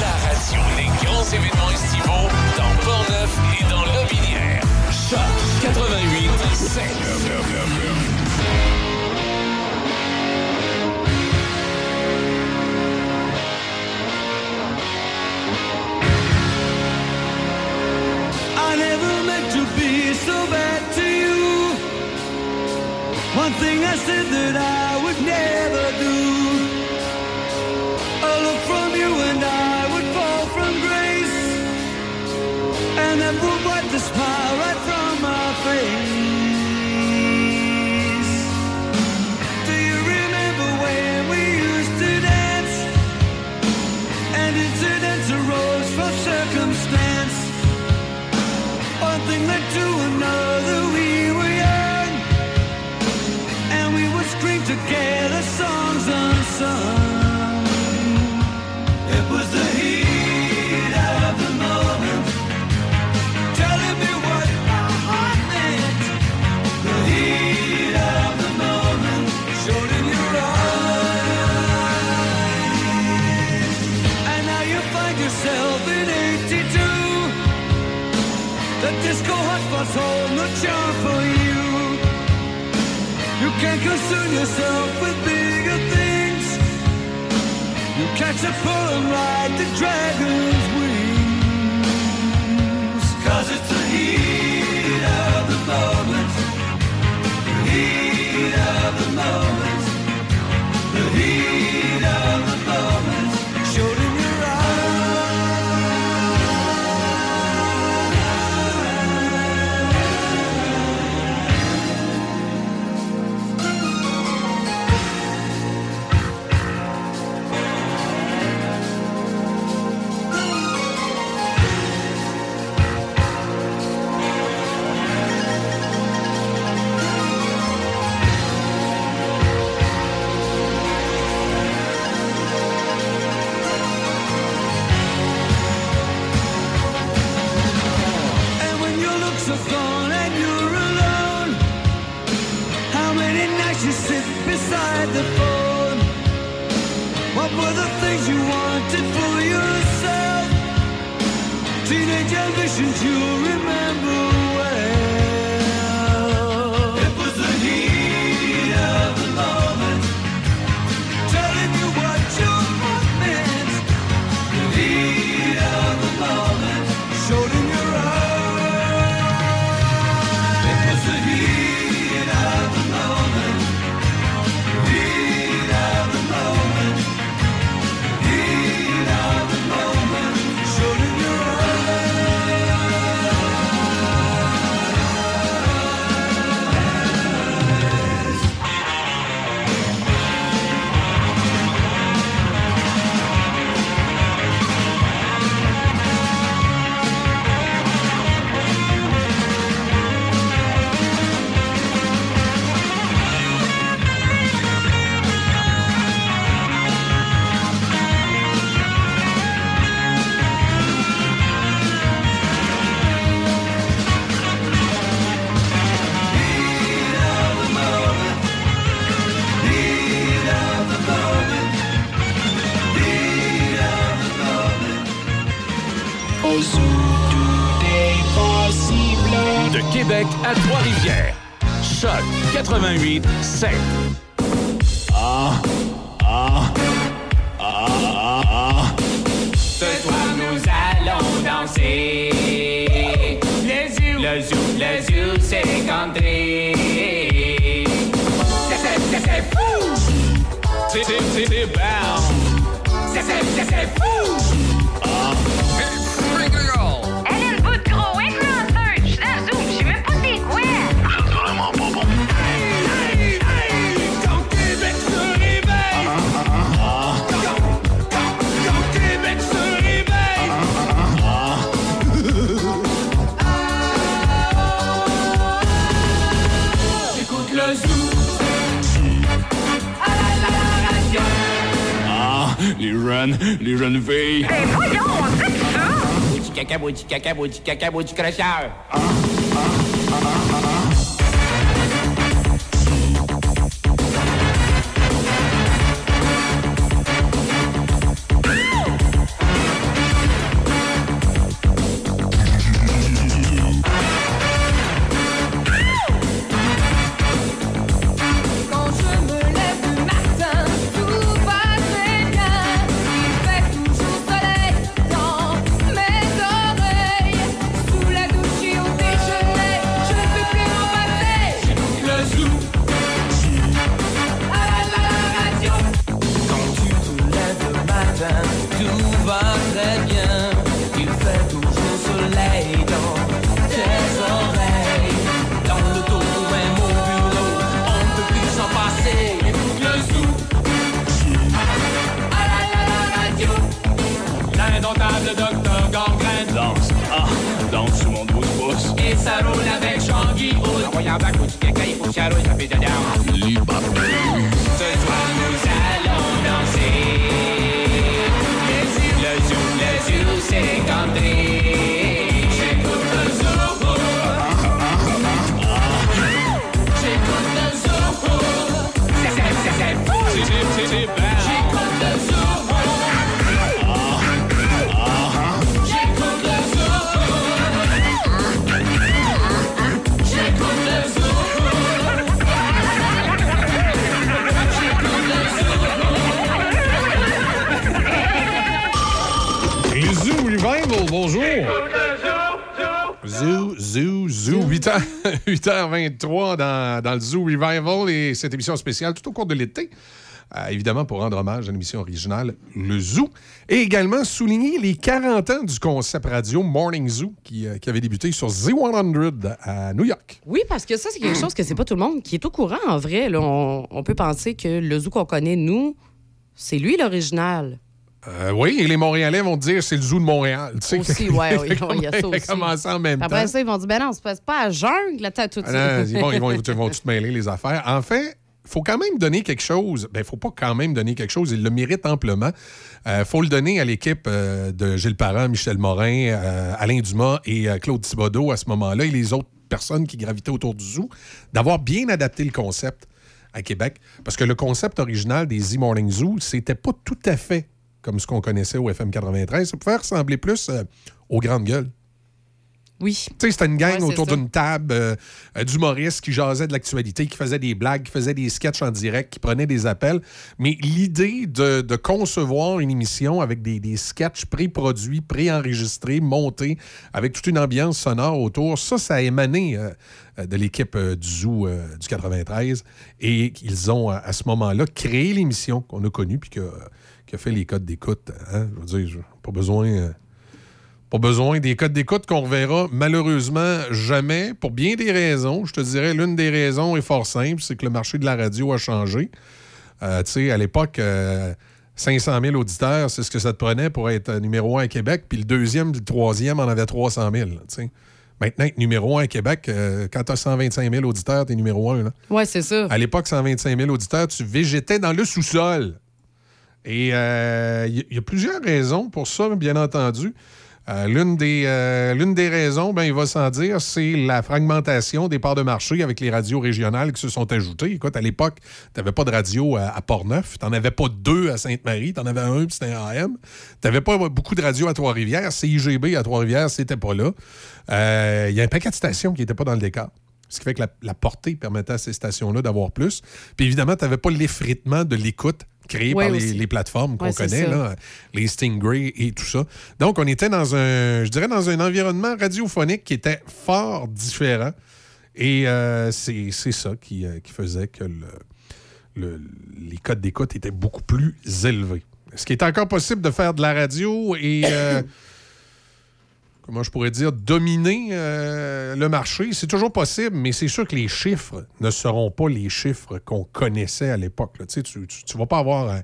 La radio des grands événements estivaux et dans Lobinière. Choc 88 I never meant to be so bad to you. One thing I said that I would never do. never wipe the smile yourself with bigger things. You catch a pull and ride the dragon's things you wanted for yourself? Teenage ambitions you remember À Trois-Rivières. Choc 88 7. Ah, ah, ah, ah, ah. Ce soir, nous allons danser. Le zoo, le zoo, le zoo, c'est André. C'est fou! C'est, c'est, c'est, c'est, c'est fou! Les jeunes filles. Voyons, ça? Caca, caca, caca, bouti crocheur. Quand 8h23 dans, le Zoo Revival et cette émission spéciale tout au cours de l'été. Euh, évidemment, pour rendre hommage à l'émission originale, le Zoo. Et également souligner les 40 ans du concept radio Morning Zoo qui, euh, avait débuté sur Z100 à New York. Oui, parce que ça, c'est quelque chose que c'est pas tout le monde qui est au courant, en vrai. Là, on, on peut penser que le zoo qu'on connaît, nous, c'est lui l'original. Euh, oui, et les Montréalais vont dire c'est le Zoo de Montréal. tu sais. Aussi, ouais, oui, il y a ça aussi. commencé en même temps. Après ça, ils vont dire, ben non, c'est pas, à jungle, là, t'as tout Ah non, ils vont, ils vont, ils vont tout mêler les affaires. En fait, il faut quand même donner quelque chose. Ben, faut pas quand même donner quelque chose. Il le mérite amplement. Il faut le donner à l'équipe euh, de Gilles Parent, Michel Morin, euh, Alain Dumas et euh, Claude Thibodeau à ce moment-là et les autres personnes qui gravitaient autour du zoo, d'avoir bien adapté le concept à Québec. Parce que le concept original des Z-Morning Zoo, c'était pas tout à fait comme ce qu'on connaissait au FM 93. Ça pouvait ressembler plus euh, aux grandes gueules. Oui. Tu sais, c'était une gang Ouais, autour d'une table euh, euh, d'humoristes qui jasaient de l'actualité, qui faisaient des blagues, qui faisaient des sketchs en direct, qui prenaient des appels. Mais l'idée de, de concevoir une émission avec des, des sketchs pré-produits, pré-enregistrés, montés, avec toute une ambiance sonore autour, ça, ça a émané euh, de l'équipe euh, du Zoo du 93. Et ils ont, à à ce moment-là, créé l'émission qu'on a connue, puis qui a, qui a fait les codes d'écoute. hein? Je veux dire, pas besoin... euh, pas besoin des codes d'écoute qu'on reverra malheureusement jamais, pour bien des raisons. Je te dirais, l'une des raisons est fort simple, c'est que le marché de la radio a changé. Euh, tu sais, à l'époque, euh, 500 000 auditeurs, c'est ce que ça te prenait pour être euh, numéro un à Québec, puis le deuxième, puis le troisième en avait 300 000. tu sais. Maintenant, être numéro un à Québec, euh, quand tu as 125 000 auditeurs, tu es numéro un. Ouais, c'est ça. À l'époque, 125 000 auditeurs, tu végétais dans le sous-sol. Et euh, il y, y a plusieurs raisons pour ça, bien entendu. Euh, l'une, des, euh, l'une des raisons, ben, il va sans dire, c'est la fragmentation des parts de marché avec les radios régionales qui se sont ajoutées. Écoute, à l'époque, tu n'avais pas de radio à, à Portneuf, tu n'en avais pas deux à Sainte-Marie, tu en avais un, puis c'était un AM. Tu n'avais pas beaucoup de radios à Trois-Rivières. CIGB à Trois-Rivières, c'était pas là. Euh, Il y a un paquet de stations qui n'étaient pas dans le décor. Ce qui fait que la, la portée permettait à ces stations-là d'avoir plus. Puis évidemment, tu n'avais pas l'effritement de l'écoute créé par les, plateformes qu'on connaît, là, les Stingray et tout ça. Donc, on était dans un, je dirais, dans un environnement radiophonique qui était fort différent. Et euh, c'est ça qui, euh, qui faisait que le, le- les codes d'écoute étaient beaucoup plus élevés. Est-ce qu'il est encore possible de faire de la radio et, euh, comment je pourrais dire, dominer euh, le marché? C'est toujours possible, mais c'est sûr que les chiffres ne seront pas les chiffres qu'on connaissait à l'époque. Tu ne vas pas avoir, euh,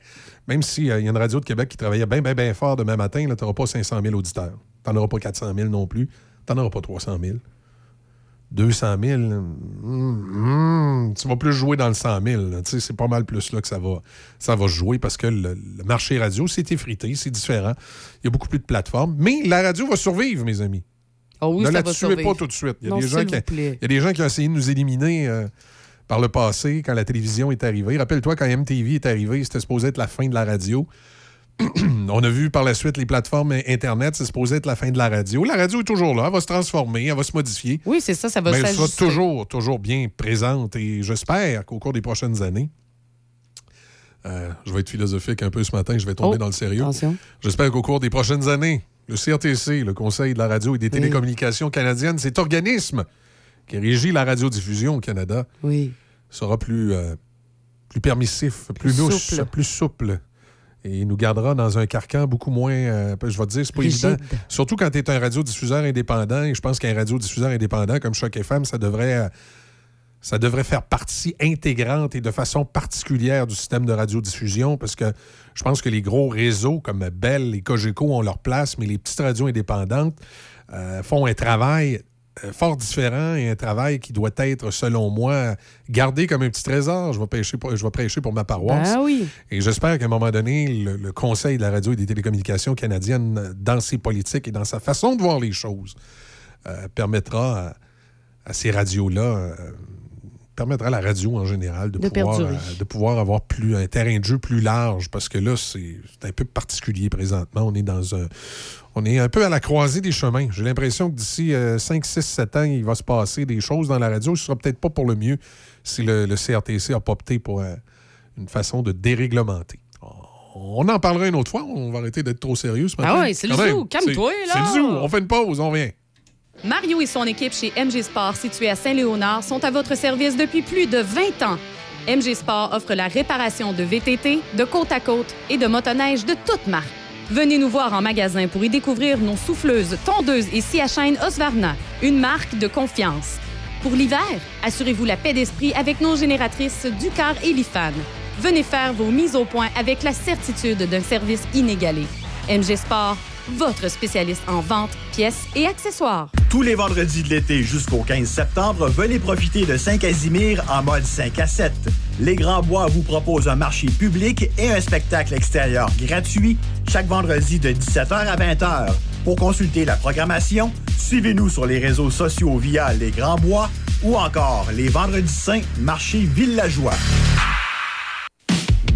même s'il y a une radio de Québec qui travaillait bien, bien, bien fort demain matin, tu n'auras pas 500 000 auditeurs. Tu n'en auras pas 400 000 non plus. Tu n'en auras pas 300 000. 200 000, hum, hum, tu vas plus jouer dans le 100 000. là. Tu sais, C'est pas mal plus là que ça va, ça va jouer parce que le, le marché radio, c'est effrité, c'est différent. Il y a beaucoup plus de plateformes. Mais la radio va survivre, mes amis. Oh oui, ne ça la tuez pas tout de suite. Il y a, Non, des gens s'il qui, vous plaît. il y a des gens qui ont essayé de nous éliminer euh, par le passé quand la télévision est arrivée. Rappelle-toi, quand MTV est arrivé, c'était supposé être la fin de la radio. On a vu par la suite les plateformes Internet, c'est supposé être la fin de la radio. La radio est toujours là, elle va se transformer, elle va se modifier. Oui, c'est ça, ça va Mais elle sera toujours, toujours bien présente et j'espère qu'au cours des prochaines années, euh, je vais être philosophique un peu ce matin, je vais tomber Oh, dans le sérieux. attention. J'espère qu'au cours des prochaines années, le CRTC, le Conseil de la radio et des télécommunications canadiennes, cet organisme qui régit la radiodiffusion au Canada, oui. sera plus, euh, plus permissif, plus, Plus lousse, souple. plus souple. Et nous gardera dans un carcan beaucoup moins, euh, je vais te dire, c'est pas Rigide. évident. Surtout quand tu es un radiodiffuseur indépendant. Et je pense qu'un radiodiffuseur indépendant comme Choc FM, ça devrait, euh, ça devrait faire partie intégrante et de façon particulière du système de radiodiffusion parce que je pense que les gros réseaux comme Bell et Cogeco ont leur place, mais les petites radios indépendantes euh, font un travail fort différent et un travail qui doit être, selon moi, gardé comme un petit trésor. Je vais, pêcher pour, je vais prêcher pour ma paroisse. Ben oui. Et j'espère qu'à un moment donné, le, le Conseil de la radio et des télécommunications canadiennes, dans ses politiques et dans sa façon de voir les choses, euh, permettra à, à ces radios-là, euh, permettra à la radio en général de, De pouvoir, euh, de pouvoir avoir plus, un terrain de jeu plus large, parce que là, c'est un peu particulier présentement. On est dans un... On est un peu à la croisée des chemins. J'ai l'impression que d'ici euh, 5, 6, 7 ans, il va se passer des choses dans la radio. Ce sera peut-être pas pour le mieux si le, le CRTC n'a pas opté pour euh, une façon de déréglementer. On en parlera une autre fois. On va arrêter d'être trop sérieux ce matin. Ah ouais, c'est le zoo. Calme-toi, là. C'est le zoo. On fait une pause. On vient. Mario et son équipe chez MG Sport, situé à Saint-Léonard, sont à votre service depuis plus de 20 ans. MG Sport offre la réparation de VTT, de côte à côte et de motoneige de toute marque. Venez nous voir en magasin pour y découvrir nos souffleuses, tondeuses et scie à chaîne Osvarna, une marque de confiance. Pour l'hiver, assurez-vous la paix d'esprit avec nos génératrices Ducar et Lifan. Venez faire vos mises au point avec la certitude d'un service inégalé. MG Sport, votre spécialiste en vente, pièces et accessoires. Tous les vendredis de l'été jusqu'au 15 septembre, venez profiter de Saint-Casimir en mode 5 à 7. Les Grands Bois vous proposent un marché public et un spectacle extérieur gratuit chaque vendredi de 17h à 20h. Pour consulter la programmation, suivez-nous sur les réseaux sociaux via Les Grands Bois ou encore les Vendredis Saints Marché Villageois.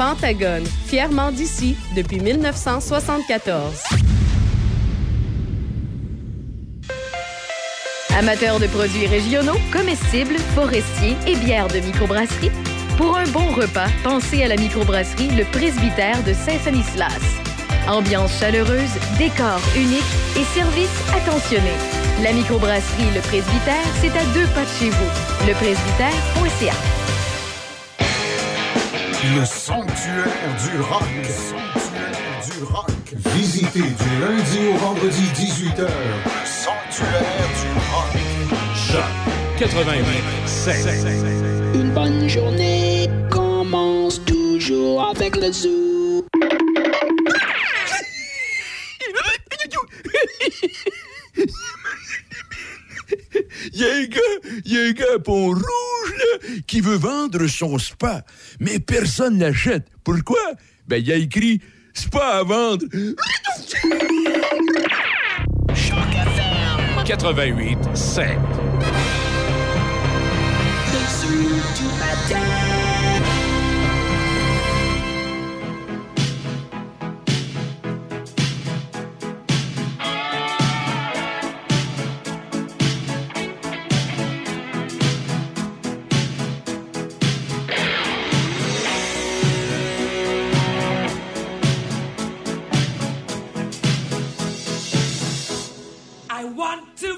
Pentagone, fièrement d'ici depuis 1974. Amateurs de produits régionaux, comestibles, forestiers et bières de microbrasserie, pour un bon repas, pensez à la microbrasserie Le Presbytère de Saint-Sanislas. Ambiance chaleureuse, décor unique et service attentionné. La microbrasserie Le Presbytère, c'est à deux pas de chez vous. Lepresbytère.ca. Le sanctuaire du rock. Le sanctuaire du rock. Visitez du lundi au vendredi 18h. Le sanctuaire du rock. Choc 88 Une bonne journée commence toujours avec le zoo. Il y a un gars à Pont-Rouge, là, qui veut vendre son spa. Mais personne l'achète. Pourquoi? Ben, il y a écrit spa à vendre. 88 7. Two.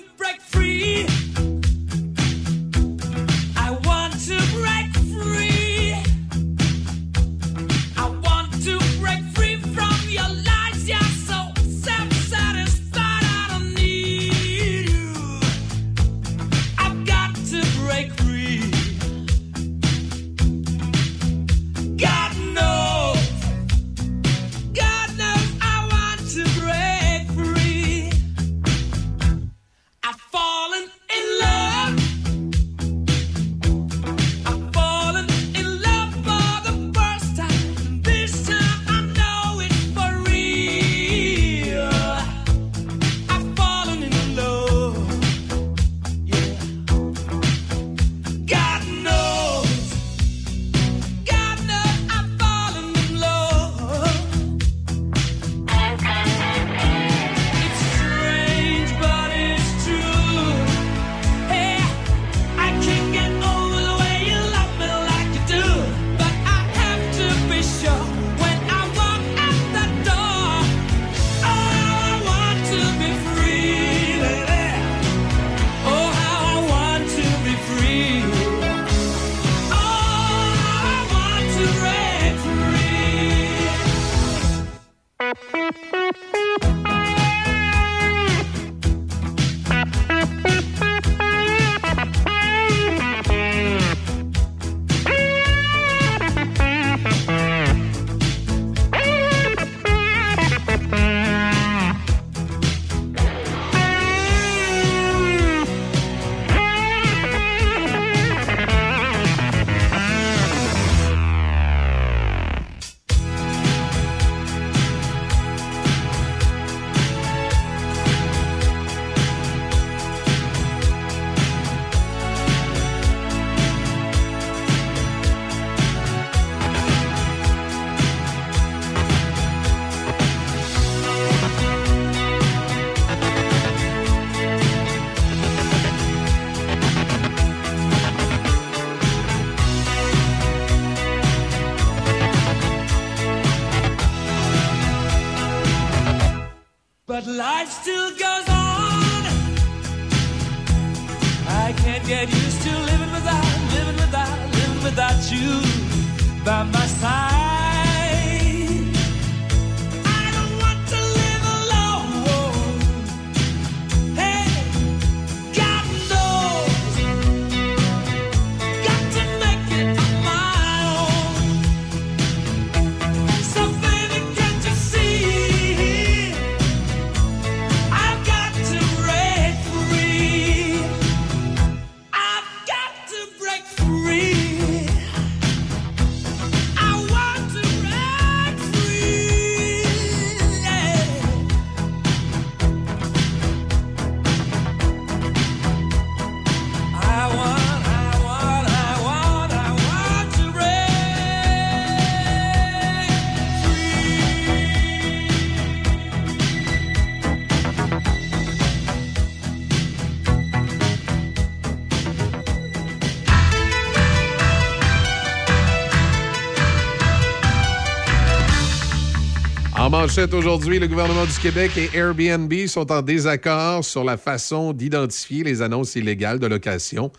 Aujourd'hui, le gouvernement du Québec et Airbnb sont en désaccord sur la façon d'identifier les annonces illégales de location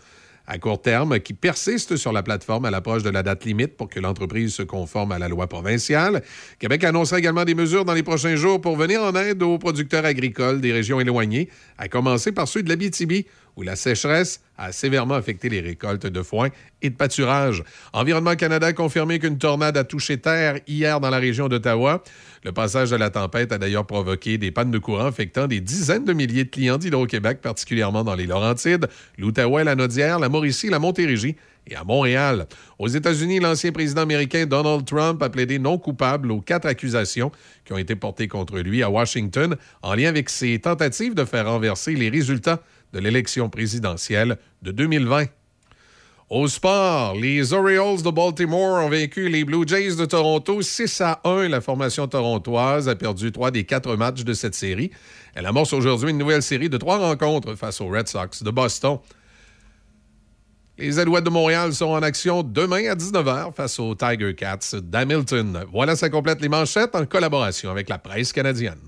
à court terme qui persistent sur la plateforme à l'approche de la date limite pour que l'entreprise se conforme à la loi provinciale. Québec annoncera également des mesures dans les prochains jours pour venir en aide aux producteurs agricoles des régions éloignées, à commencer par ceux de l'Abitibi, où la sécheresse a sévèrement affecté les récoltes de foin et de pâturage. Environnement Canada a confirmé qu'une tornade a touché terre hier dans la région d'Ottawa. Le passage de la tempête a d'ailleurs provoqué des pannes de courant affectant des dizaines de milliers de clients d'Hydro-Québec, particulièrement dans les Laurentides, l'Outaouais, la Nodière, la Mauricie, la Montérégie et à Montréal. Aux États-Unis, l'ancien président américain Donald Trump a plaidé non coupable aux quatre accusations qui ont été portées contre lui à Washington en lien avec ses tentatives de faire renverser les résultats de l'élection présidentielle de 2020. Au sport, les Orioles de Baltimore ont vaincu les Blue Jays de Toronto 6 à 1. La formation torontoise a perdu trois des quatre matchs de cette série. Elle amorce aujourd'hui une nouvelle série de trois rencontres face aux Red Sox de Boston. Les Alouettes de Montréal sont en action demain à 19h face aux Tiger Cats d'Hamilton. Voilà, ça complète les manchettes en collaboration avec la presse canadienne.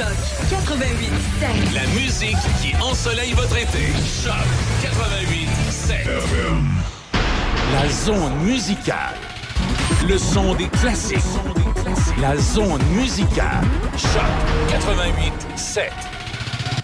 Choc 88 La musique qui ensoleille votre été. Choc 88 La zone musicale. Le son des classiques. La zone musicale. Choc 88 7.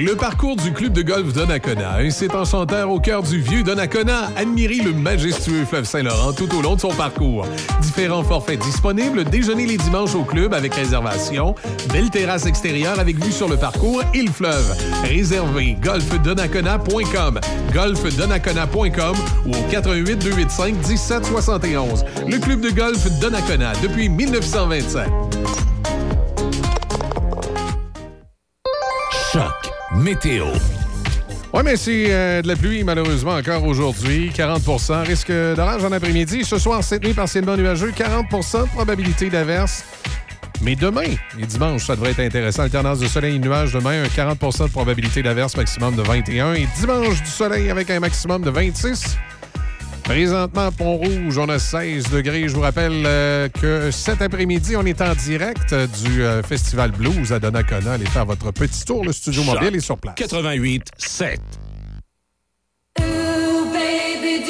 Le parcours du club de golf Donnacona, un site enchanteur au cœur du vieux Donnacona. Admirez le majestueux fleuve Saint-Laurent tout au long de son parcours. Différents forfaits disponibles, déjeuner les dimanches au club avec réservation, belle terrasse extérieure avec vue sur le parcours et le fleuve. Réservez golfdonnacona.com, golfdonnacona.com ou au 88 285 1771. Le club de golf Donnacona depuis 1927. Choc météo. Oui, mais c'est euh, de la pluie, malheureusement, encore aujourd'hui. 40% Risque d'orage en après-midi. Ce soir, cette nuit, partiellement nuageux. 40 de probabilité d'averse. Mais demain et dimanche, ça devrait être intéressant. Alternance de soleil et nuages demain, un 40% de probabilité d'averse, maximum de 21. Et dimanche, du soleil avec un maximum de 26. Présentement, Pont-Rouge, on a 16 degrés. Je vous rappelle euh, que cet après-midi, on est en direct du euh, Festival Blues à Donnacona. Allez faire votre petit tour. Le studio Choc mobile est sur place. 88 7. Ooh, baby,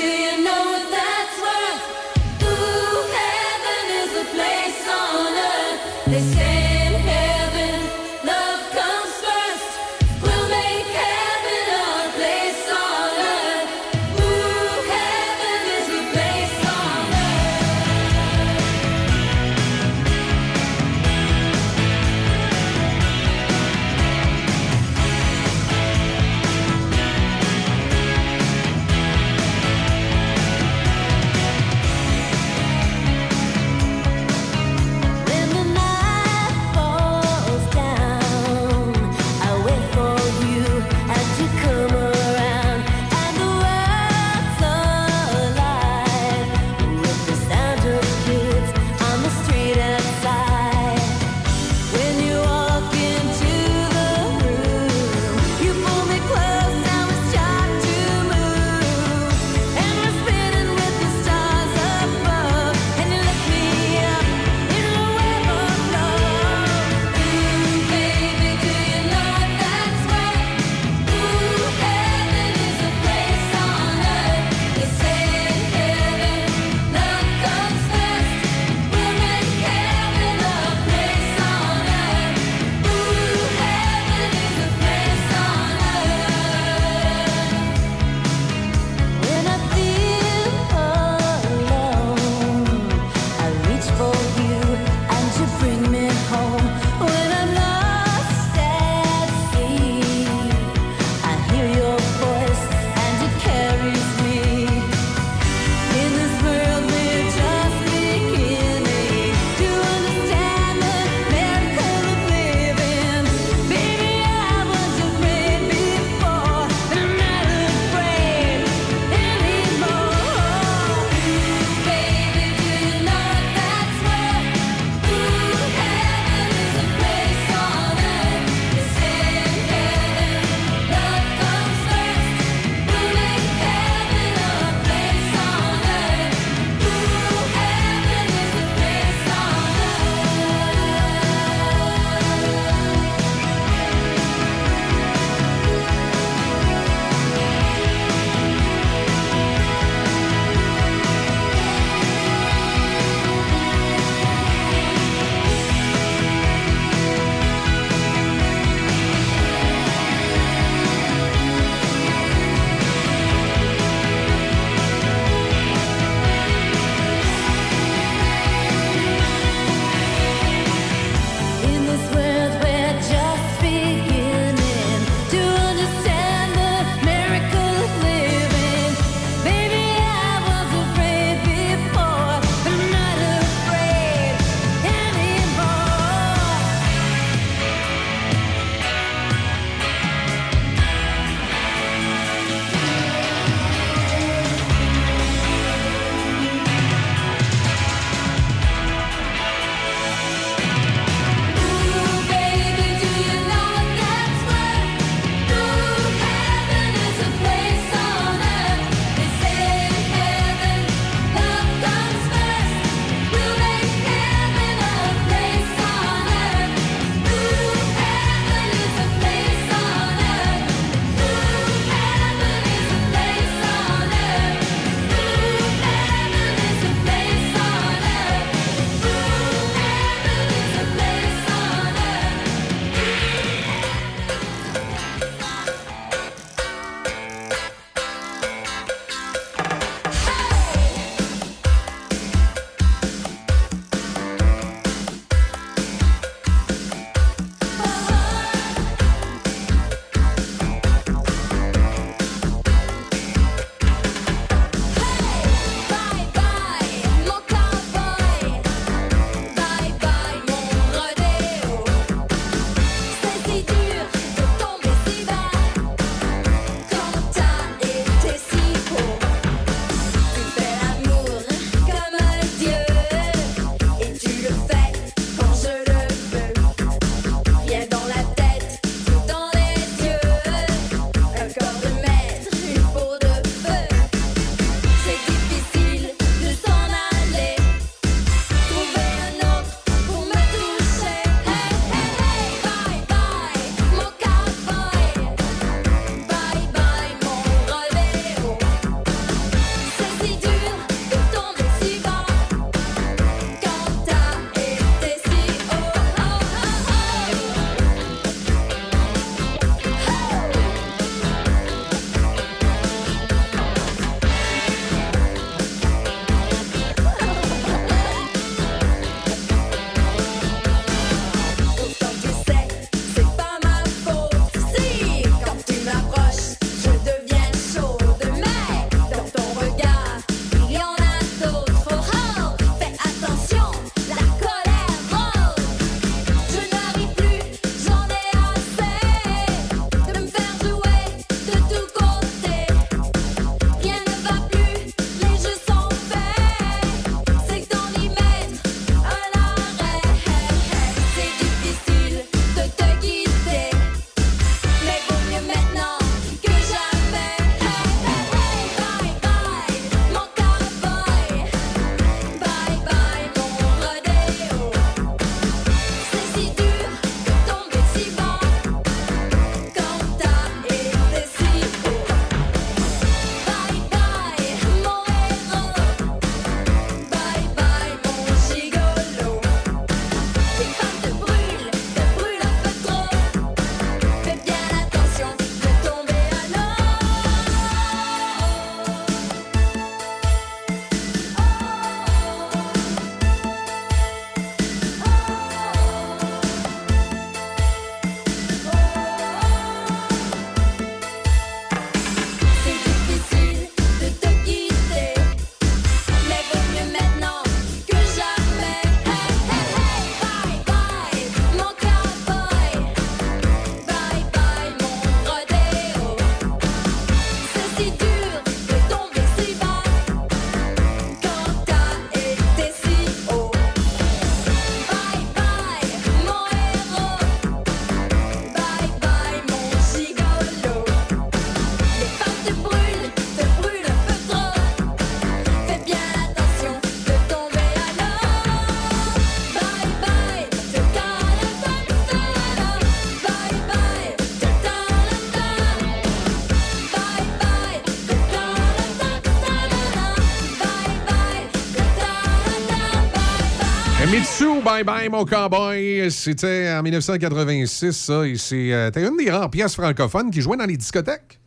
bye bye, mon cowboy. C'était en 1986, ça. Et euh, une des rares pièces francophones qui jouait dans les discothèques.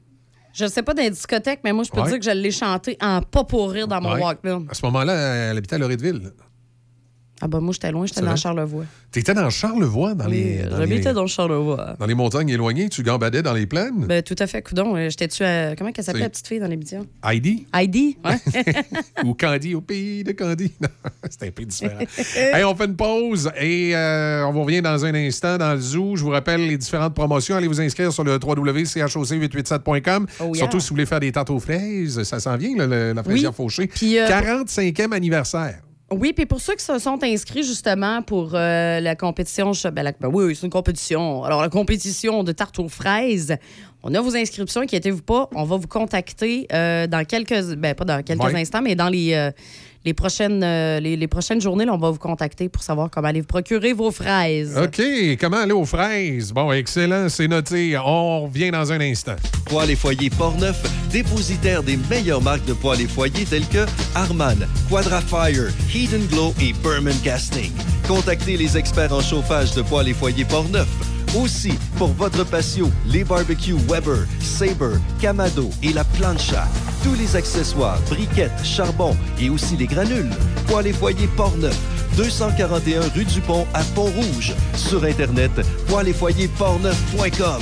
Je sais pas dans les discothèques, mais moi, je peux Ouais. dire que je l'ai chanté en pas pour rire dans mon Ouais. Walkman. À ce moment-là, elle habitait à Loretteville. Ah, bah, moi, j'étais loin, j'étais dans? Charlevoix. T'étais dans Charlevoix, dans Oui, les. J'habitais les- dans Charlevoix. Dans les montagnes éloignées, tu gambadais dans les plaines? Ben, tout à fait, coudon. euh, J'étais-tu à... Comment qu'elle s'appelait, la petite fille dans l'émission? Heidi Heidi? Ouais. ou Candy au pays de Candy. C'est un peu différent. hey, on fait une pause et euh, on vous revient dans un instant dans le zoo. Je vous rappelle les différentes promotions. Allez vous inscrire sur le www.choc887.com. Oh, yeah. Surtout si vous voulez faire des tartes aux fraises. Ça s'en vient, là, la fraisière Oui. fauchée. Puis, euh, 45e anniversaire. Oui, puis pour ceux qui se sont inscrits justement pour euh, la compétition, ben, ben oui, c'est une compétition. Alors, la compétition de tarte aux fraises, on a vos inscriptions, inquiétez-vous pas. On va vous contacter euh, dans quelques, ben pas dans quelques Ouais. instants, mais dans les, euh, les, prochaines, euh, les, les prochaines journées, là, on va vous contacter pour savoir comment aller vous procurer vos fraises. OK, comment aller aux fraises? Bon, excellent, c'est noté. On revient dans un instant. Poêles et foyers Portneuf, dépositaire des meilleures marques de poêles et foyers telles que Harman, Quadrafire, Heat and Glow et Berman Casting. Contactez les experts en chauffage de poêles et foyers Portneuf. Aussi, pour votre patio, les barbecues Weber, Sabre, Camado et la plancha. Tous les accessoires, briquettes, charbon et aussi les granules. Poêles et foyers Portneuf, 241 rue du Pont à Pont-Rouge. Sur Internet, portneuf.com.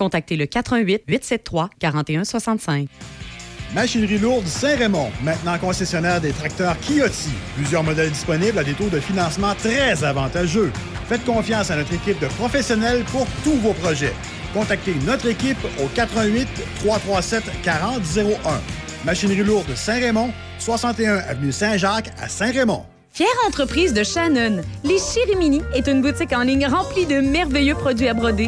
contactez le 88 873 4165. Machinerie lourde Saint-Raymond, maintenant concessionnaire des tracteurs Kioti. Plusieurs modèles disponibles à des taux de financement très avantageux. Faites confiance à notre équipe de professionnels pour tous vos projets. Contactez notre équipe au 88 337 4001. Machinerie lourde Saint-Raymond, 61 avenue Saint-Jacques à Saint-Raymond. Fière entreprise de Shannon, les Chirimini est une boutique en ligne remplie de merveilleux produits à broder.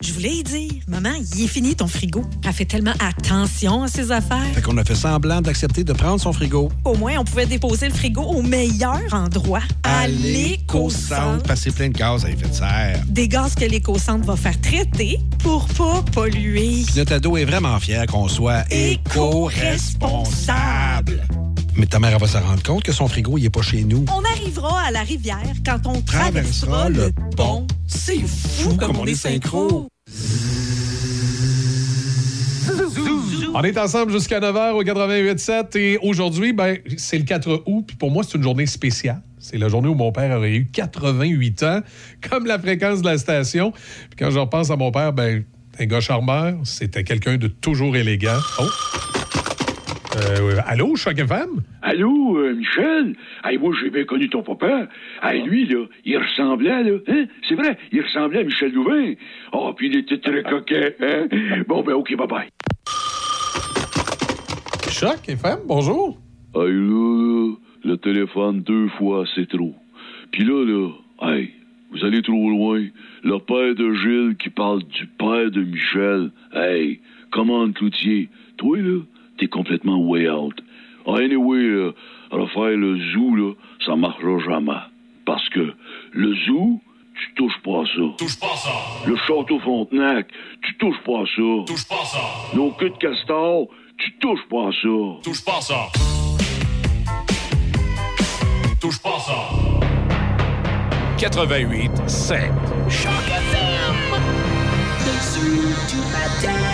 Je voulais y dire, maman, il est fini ton frigo. Elle fait tellement attention à ses affaires. Fait qu'on a fait semblant d'accepter de prendre son frigo. Au moins, on pouvait déposer le frigo au meilleur endroit, à l'éco-centre. Parce que c'est plein de gaz à effet de serre. Des gaz que l'éco-centre va faire traiter pour pas polluer. Puis notre ado est vraiment fier qu'on soit éco-responsable. Mais ta mère, elle va se rendre compte que son frigo, il est pas chez nous. On arrivera à la rivière quand on Traversera traversera le le pont. C'est fou comme on est synchro. On est ensemble jusqu'à 9h au 88.7 et aujourd'hui, ben, c'est le 4 août. Puis pour moi, c'est une journée spéciale. C'est la journée où mon père aurait eu 88 ans, comme la fréquence de la station. Puis quand je repense à mon père, ben, un gars charmeur, c'était quelqu'un de toujours élégant. Oh! Euh, allô, Choc FM? Allô, euh, Michel? Hey, moi, j'ai bien connu ton papa. Hey, lui, là, il ressemblait, là. Hein? C'est vrai, il ressemblait à Michel Louvain. Oh, puis il était très coquet, hein? Bon, ben, OK, bye-bye. Choc FM, bonjour. Hey, là, là, le téléphone deux fois, c'est trop. Puis là, là, hey, vous allez trop loin. Le père de Gilles qui parle du père de Michel. Hey, comment Cloutier? Toi, là, t'es complètement way out. Ah, anyway, là, refaire le zoo, là, ça marchera jamais. Parce que le zoo, tu touches pas à ça. Touche pas ça. Le château Frontenac, tu touches pas à ça. Touche pas ça. Nos queues de castor, tu touches pas à ça. Touche pas ça. Touche pas ça. 88 7. Choc FM. Le zoo du matin.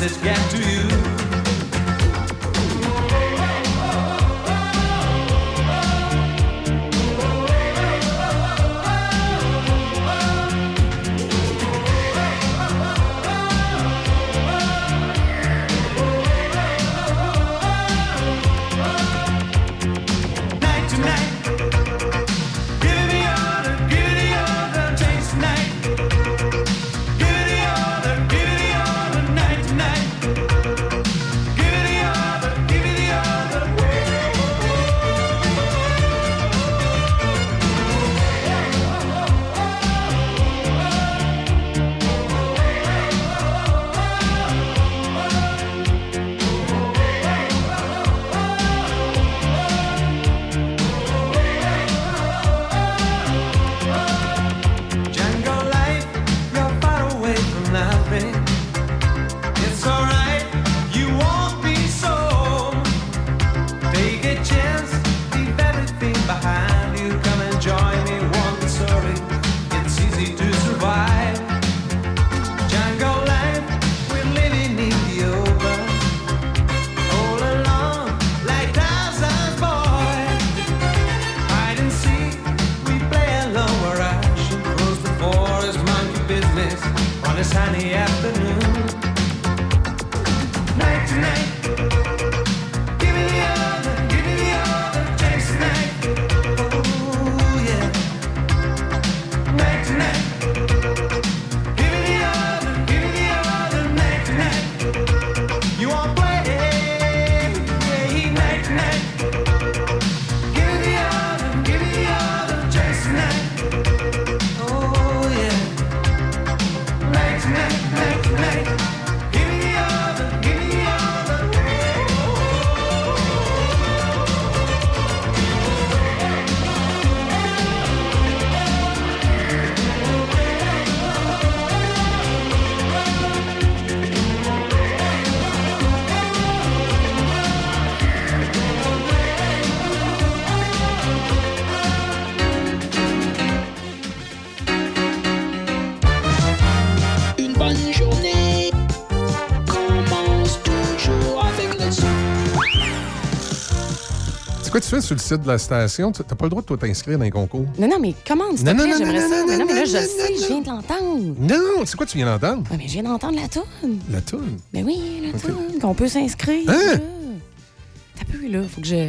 message get to you? Tu sur le site de la station? Tu n'as pas le droit de toi t'inscrire dans les concours. Non, non, mais comment, s'il te Non, non, plaît, non, j'aimerais non, ça. non, mais non, non, mais là, je le sais, je viens de l'entendre. Non, c'est quoi tu viens d'entendre? Ah, mais je viens d'entendre la toune. La toune? Ben oui, la toune, qu'on peut s'inscrire. Hein? T'as peu, là, faut que je...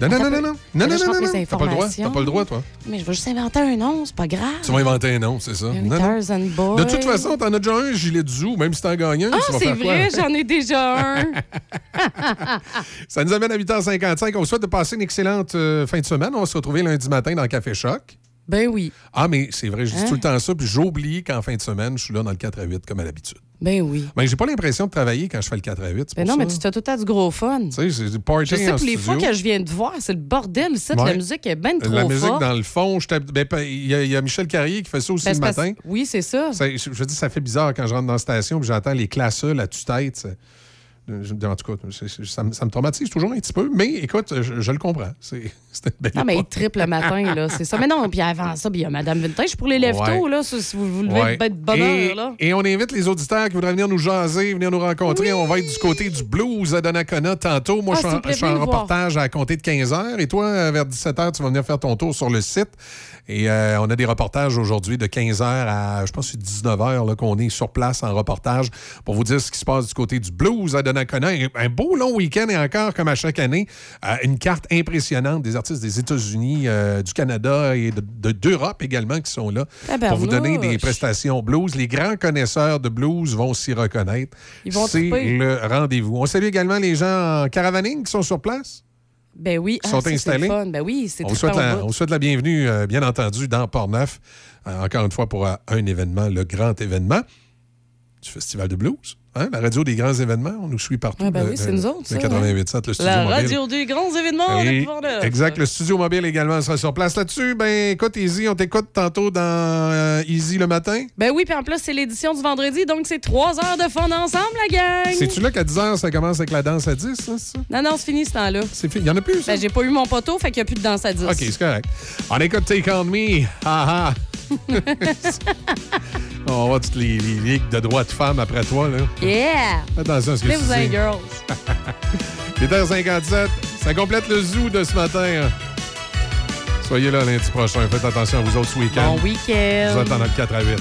Non, non, non, non, non. Non, non, non, non. T'as pas le droit. T'as pas le droit, toi. Mais je vais juste inventer un nom, c'est pas grave. Tu vas inventer un nom, c'est ça. Non, non. De toute façon, t'en as déjà un gilet de zoo, même si t'en gagnes un. Ah, tu vas c'est vrai, j'en ai déjà un. Ça nous amène à 8h55. On vous souhaite de passer une excellente euh, fin de semaine. On va se retrouver lundi matin dans Café Choc. Ben oui. Ah, mais c'est vrai, je dis Hein? tout le temps ça, puis j'oublie qu'en fin de semaine, je suis là dans le 4 à 8 comme à l'habitude. Ben oui. Ben, j'ai pas l'impression de travailler quand je fais le 4 à 8. c'est Ben non, mais ça. tu fais tout temps du gros fun. Tu sais, c'est du party Je sais, en pour les fois que je viens de voir, c'est le bordel, ici. Ouais. La musique est ben trop La musique dans le fond, ben, pa- il y, a- il y a Michel Carrier qui fait ça aussi Ben, le parce- matin. Oui, c'est ça. Ça- je veux dire, ça fait bizarre quand je rentre dans la station et j'entends les classeux, la tue-tête. Je- En tout cas, ça, me- ça me traumatise toujours un petit peu, mais écoute, je, je le comprends. C'est Non, mais il triple le matin, là. C'est ça. Mais non, puis avant ça, puis il y a Madame Vintage pour les lève Ouais. tôt, là. Si vous vous levez de heure, là. et on invite les auditeurs qui voudraient venir nous jaser, venir nous rencontrer. On va être du côté du blues à Donnacona tantôt. Moi, Ah, je suis en, reportage à compter de 15 h. Et toi, euh, vers 17 h, tu vas venir faire ton tour sur le site. Et euh, on a des reportages aujourd'hui de 15 h à, je pense, que c'est 19 h qu'on est sur place en reportage pour vous dire ce qui se passe du côté du blues à Donnacona. Un, un beau long week-end et encore, comme à chaque année, euh, une carte impressionnante des artistes des États-Unis, euh, du Canada et de- de- d'Europe également qui sont là pour vous donner des prestations blues. Les grands connaisseurs de blues vont s'y reconnaître. Ils vont C'est le rendez-vous. On salue également les gens en caravaning qui sont sur place. Ben oui. Sont ah, c'est installés. fun. Ben oui, On souhaite, la, on souhaite la bienvenue, euh, bien entendu, dans Port-Neuf. Euh, encore une fois, pour euh, un événement, le grand événement du Festival de blues. Hein? La radio des grands événements, on nous suit partout. Ah ben oui, c'est nous autres, Le ça, hein. 88.7, le studio La mobile. radio des grands événements Et- de Port-Neuf. exact. Le studio mobile également sera sur place là-dessus. Ben, écoute, Easy, on t'écoute tantôt dans euh, Easy le matin. Ben oui, puis en plus, c'est l'édition du vendredi, donc c'est trois heures de fun ensemble, la gang. C'est-tu là qu'à 10 h, ça commence avec la danse à 10, ça, c'est ça? Non, non, c'est fini ce temps-là. C'est fini. Il y en a plus, ça? Ben, j'ai pas eu mon poteau, fait qu'il n'y a plus de danse à 10. OK, c'est correct. On écoute Take On Me. Ah ah. on va voir toutes les, les ligues de droits de femmes après toi, là. Yeah! Attention à ce que tu dis. girls. 8h57, ça complète le zoo de ce matin. hein. Soyez là lundi prochain. Faites attention à vous autres ce week-end. Bon week-end. Vous dans le 4 à 8.